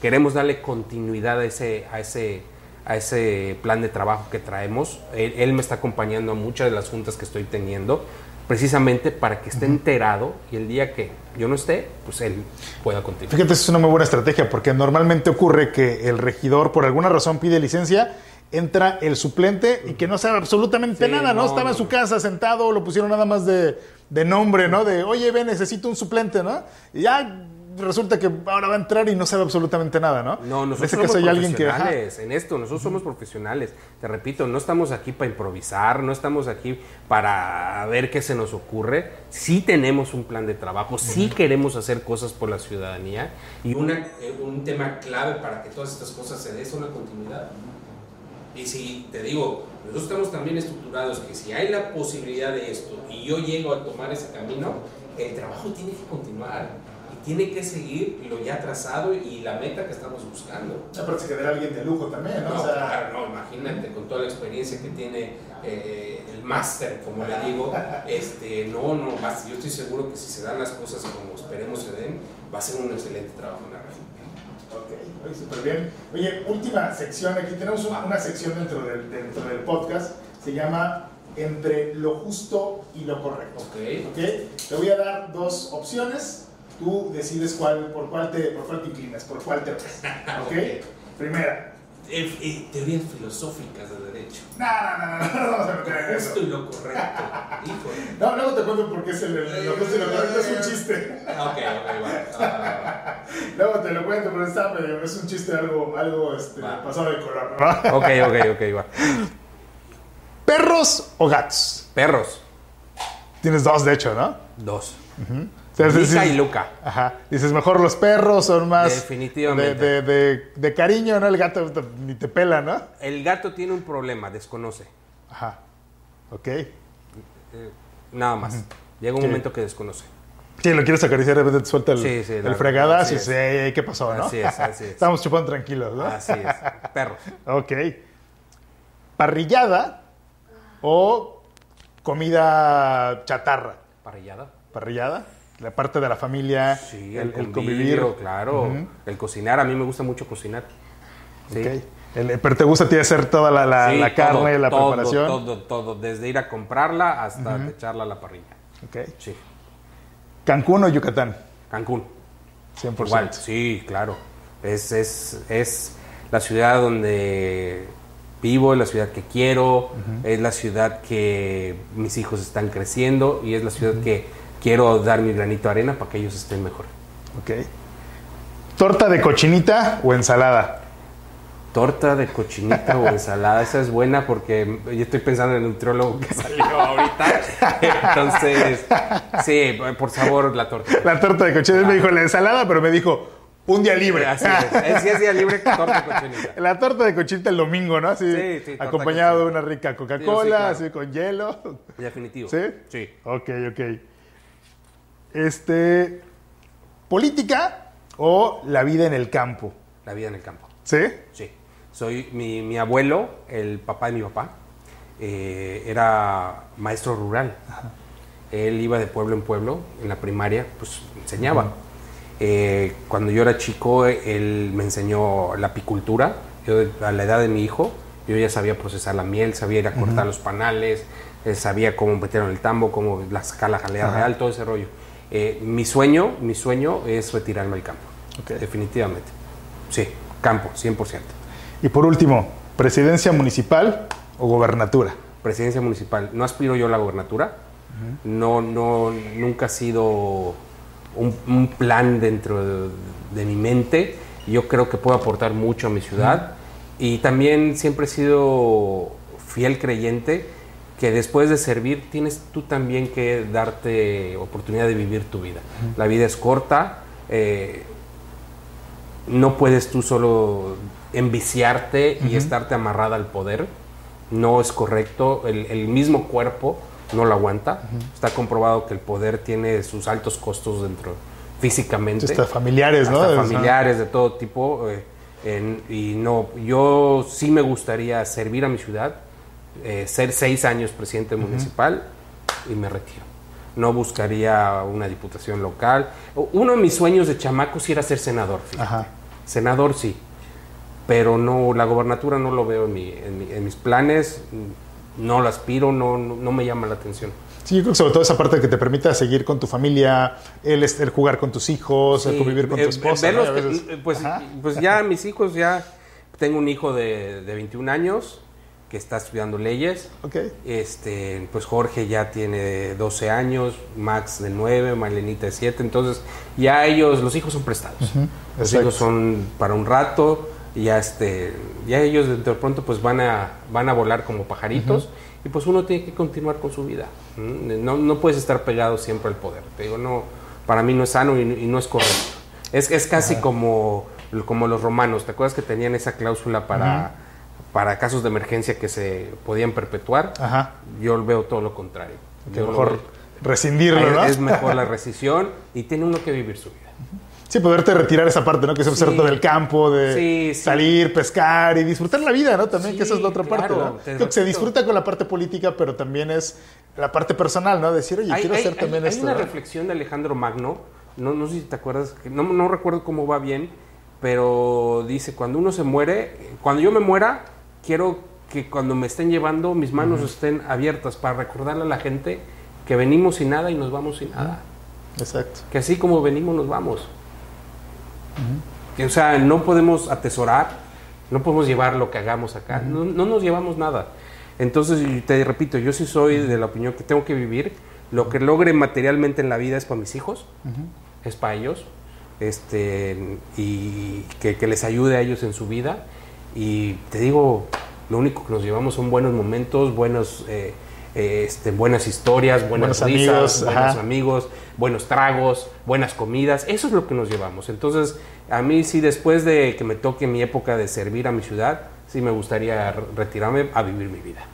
Queremos darle continuidad a ese, a ese, a ese plan de trabajo que traemos. Él, él me está acompañando a muchas de las juntas que estoy teniendo, precisamente para que esté enterado y el día que yo no esté, pues él pueda continuar. Fíjate, es una muy buena estrategia porque normalmente ocurre que el regidor por alguna razón pide licencia, entra el suplente y que no sabe absolutamente Sí, nada, ¿no? no, Estaba en su casa sentado, lo pusieron nada más de, de nombre, ¿no? De, oye, ve, necesito un suplente, ¿no? Y ya resulta que ahora va a entrar y no sabe absolutamente nada, ¿no? No, en nosotros somos caso alguien que... profesionales en esto, nosotros somos profesionales. Te repito, no estamos aquí para improvisar, no estamos aquí para ver qué se nos ocurre. Sí tenemos un plan de trabajo, sí queremos hacer cosas por la ciudadanía y una, eh, un tema clave para que todas estas cosas se den es una continuidad. Y si te digo, nosotros estamos también estructurados que si hay la posibilidad de esto y yo llego a tomar ese camino, el trabajo tiene que continuar tiene que seguir lo ya trazado y la meta que estamos buscando. Aparte se quedará alguien de lujo también, ¿no? No, O sea, claro, no, imagínate, con toda la experiencia que tiene eh, el máster, como le digo, este, no, no, yo estoy seguro que si se dan las cosas como esperemos se den, va a ser un excelente trabajo en la red. Ok, súper bien. Oye, última sección, aquí tenemos una, una sección dentro del, dentro del podcast, se llama Entre lo justo y lo correcto. Ok. Ok, te voy a dar dos opciones, tú decides cuál, por, cuál te, por cuál te inclinas, por cuál te vas. [laughs] Ok, primera. Eh, eh, teorías filosóficas del derecho. No, no, no, no, no, no vamos a meter en Lo eso. justo y lo correcto. [laughs] Híjole. No, luego te cuento por qué es el, el- lo justo y lo correcto, es un chiste. Ok, ok, va. Ah, [laughs] Luego te lo cuento, pero está medio, es un chiste algo, algo este, Va. pasado de color. ¿no? ok, ok, ok, va. ¿Perros o gatos? Perros. Tienes dos, de hecho, ¿no? Dos. Sea, es Mika decir- y Luca. Ajá. Dices, mejor los perros son más. Definitivamente. De, de- de- de cariño, ¿no? El gato te- ni te pela, ¿no? El gato tiene un problema, desconoce. Ajá. Ok. Eh, nada más. Llega un Sí. momento que desconoce. Sí, lo quieres acariciar, de repente te suelta el, Sí, sí, el fregadazo y dice, ¿qué pasó, no? Así es, así es. Estamos chupando tranquilos, ¿no? Así es. Perros. [laughs] Ok. Parrillada o comida chatarra, Parrillada. parrillada, la parte de la familia, Sí, el, el, el convivir, claro. El cocinar, a mí me gusta mucho cocinar. Sí. El- pero te gusta a ti hacer toda la, la- Sí, la todo, carne, la todo, preparación. Todo, todo, desde ir a comprarla hasta echarla a la parrilla. Ok. Sí. Cancún o Yucatán, Cancún. 100%. Igual, sí, claro. Es, es, es la ciudad donde vivo, es la ciudad que quiero, es la ciudad que mis hijos están creciendo y es la ciudad que quiero dar mi granito de arena para que ellos estén mejor. Ok. ¿Torta de cochinita o ensalada? Torta de cochinita o ensalada, esa es buena porque yo estoy pensando en el nutriólogo que salió ahorita. Entonces, sí, por sabor la torta. La torta de cochinita. Él me dijo la ensalada, pero me dijo un día libre. Así es. Es- Si es día libre, torta de cochinita. [laughs] La torta de cochinita el domingo, ¿no? Así, Sí, sí, acompañado de una rica Coca-Cola, sí, claro. así con hielo. Definitivo. ¿Sí? Sí. Ok, ok. Este. ¿Política o la vida en el campo? La vida en el campo. ¿Sí? Sí. Soy mi, mi abuelo, el papá de mi papá, eh, era maestro rural. Él iba de pueblo en pueblo, en la primaria, pues enseñaba. Eh, cuando yo era chico, él me enseñó la apicultura. Yo, a la edad de mi hijo, yo ya sabía procesar la miel, sabía ir a cortar los panales, eh, sabía cómo meterlo en el tambo, cómo la- sacar la jalea Ajá. real, todo ese rollo. Eh, mi sueño, mi sueño es retirarme al campo. Definitivamente. Sí, campo, 100%. Y por último, ¿presidencia municipal o gobernatura? presidencia municipal. No aspiro yo a la gobernatura. No, no, nunca ha sido un, un plan dentro de, de mi mente. Yo creo que puedo aportar mucho a mi ciudad. Y también siempre he sido fiel creyente que después de servir tienes tú también que darte oportunidad de vivir tu vida. La vida es corta. eh, no puedes tú solo enviciarte y estarte amarrada al poder. No es correcto. El, el mismo cuerpo no lo aguanta. Está comprobado que el poder tiene sus altos costos dentro físicamente. Hasta familiares, ¿no? Hasta familiares de todo tipo. eh, en- y no, yo sí me gustaría servir a mi ciudad, eh, ser seis años presidente municipal y me retiro. No buscaría una diputación local. Uno de mis sueños de chamaco sí era ser senador. Ajá. Senador sí, pero no, la gobernatura no lo veo en, mi- en mi- en mis planes, no lo aspiro, no, no, no me llama la atención. Sí, yo creo que sobre todo esa parte que te permita seguir con tu familia, el, el jugar con tus hijos, el Sí, convivir con eh, tu esposa. verlos ¿no? Que- pues, pues ya mis hijos, ya tengo un hijo de, de 21 años que está estudiando leyes. Ok. Este, pues Jorge ya tiene 12 años, Max de 9, Marlenita de 7, entonces ya ellos, los hijos son prestados. Los exacto. hijos son para un rato, y ya este, ya ellos de pronto pues van a, van a volar como pajaritos y pues uno tiene que continuar con su vida. ¿m? No, no puedes estar pegado siempre al poder. Te digo, no, para mí no es sano y, y no es correcto. Es, es casi como, como los romanos, ¿te acuerdas que tenían esa cláusula para, para casos de emergencia que se podían perpetuar? Ajá. Yo veo todo lo contrario. Que Yo lo mejor veo- rescindirlo, ¿no? es, mejor la [laughs] rescisión y tiene uno que vivir su vida. Sí, poderte retirar esa parte, ¿no? Que es Sí. cierto del campo, de Sí, sí. salir, pescar y disfrutar la vida, ¿no? También, que esa es la Sí, otra parte, claro, ¿no? te Creo que se disfruta con la parte política, pero también es la parte personal, ¿no? Decir, oye, quiero hacer también hay esto. una ¿no? reflexión de Alejandro Magno, no, no sé si te acuerdas, no, no recuerdo cómo va bien, pero dice, cuando uno se muere, cuando yo me muera, quiero que cuando me estén llevando, mis manos estén abiertas para recordarle a la gente que venimos sin nada y nos vamos sin nada. Exacto. Que así como venimos, nos vamos. Que, o sea, no podemos atesorar, no podemos llevar lo que hagamos acá, no, no nos llevamos nada. Entonces, te repito, yo sí soy de la opinión que tengo que vivir. Lo que logre materialmente en la vida es para mis hijos, es para ellos, este, y que, que les ayude a ellos en su vida. Y te digo, lo único que nos llevamos son buenos momentos, buenos, eh, eh, este, buenas historias, buenas Buenos risas, amigos, buenos ajá. amigos, buenos tragos, buenas comidas. Eso es lo que nos llevamos. Entonces, a mí sí, después de que me toque mi época de servir a mi ciudad, sí me gustaría retirarme a vivir mi vida.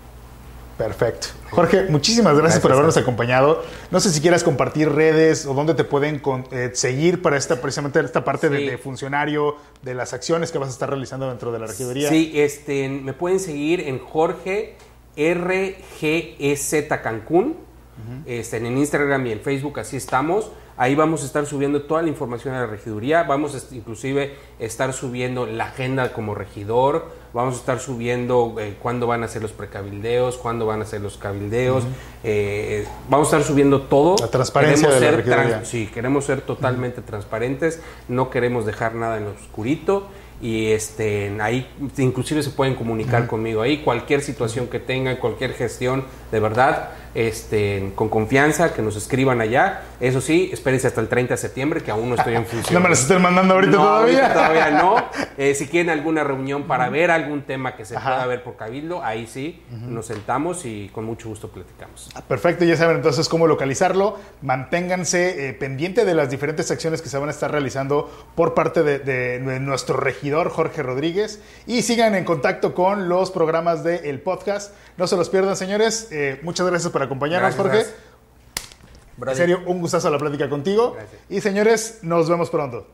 Perfecto. Jorge, muchísimas gracias, Gracias, por habernos acompañado. No sé si quieras compartir redes o dónde te pueden con- eh, seguir para esta precisamente esta parte de, Sí. de funcionario, de las acciones que vas a estar realizando dentro de la regiduría. Sí, este, me pueden seguir en Jorge RGEZ Cancún. este, en Instagram y en Facebook, así estamos. Ahí vamos a estar subiendo toda la información a la regiduría. Vamos a inclusive estar subiendo la agenda como regidor. Vamos a estar subiendo eh, cuándo van a ser los precabildeos, cuándo van a ser los cabildeos. Eh, vamos a estar subiendo todo. La transparencia de la ser regiduría. trans- sí, queremos ser totalmente transparentes. No queremos dejar nada en lo oscurito. Y este, ahí inclusive se pueden comunicar conmigo ahí. Cualquier situación que tengan, cualquier gestión, de verdad, este, con confianza, que nos escriban allá. Eso sí, espérense hasta el 30 de septiembre, que aún no estoy en [laughs] función. No me las estén mandando ahorita No, todavía. ahorita todavía no. [laughs] Eh, si quieren alguna reunión para ver algún tema que se Ajá. pueda ver por Cabildo, ahí sí, nos sentamos y con mucho gusto platicamos. Perfecto, ya saben entonces cómo localizarlo. Manténganse eh, pendiente de las diferentes acciones que se van a estar realizando por parte de, de nuestro regidor Jorge Rodríguez. Y sigan en contacto con los programas del podcast. No se los pierdan, señores. Eh, muchas gracias por acompañarnos, Gracias. Jorge. En serio, un gustazo la plática contigo. Gracias. Y señores, nos vemos pronto.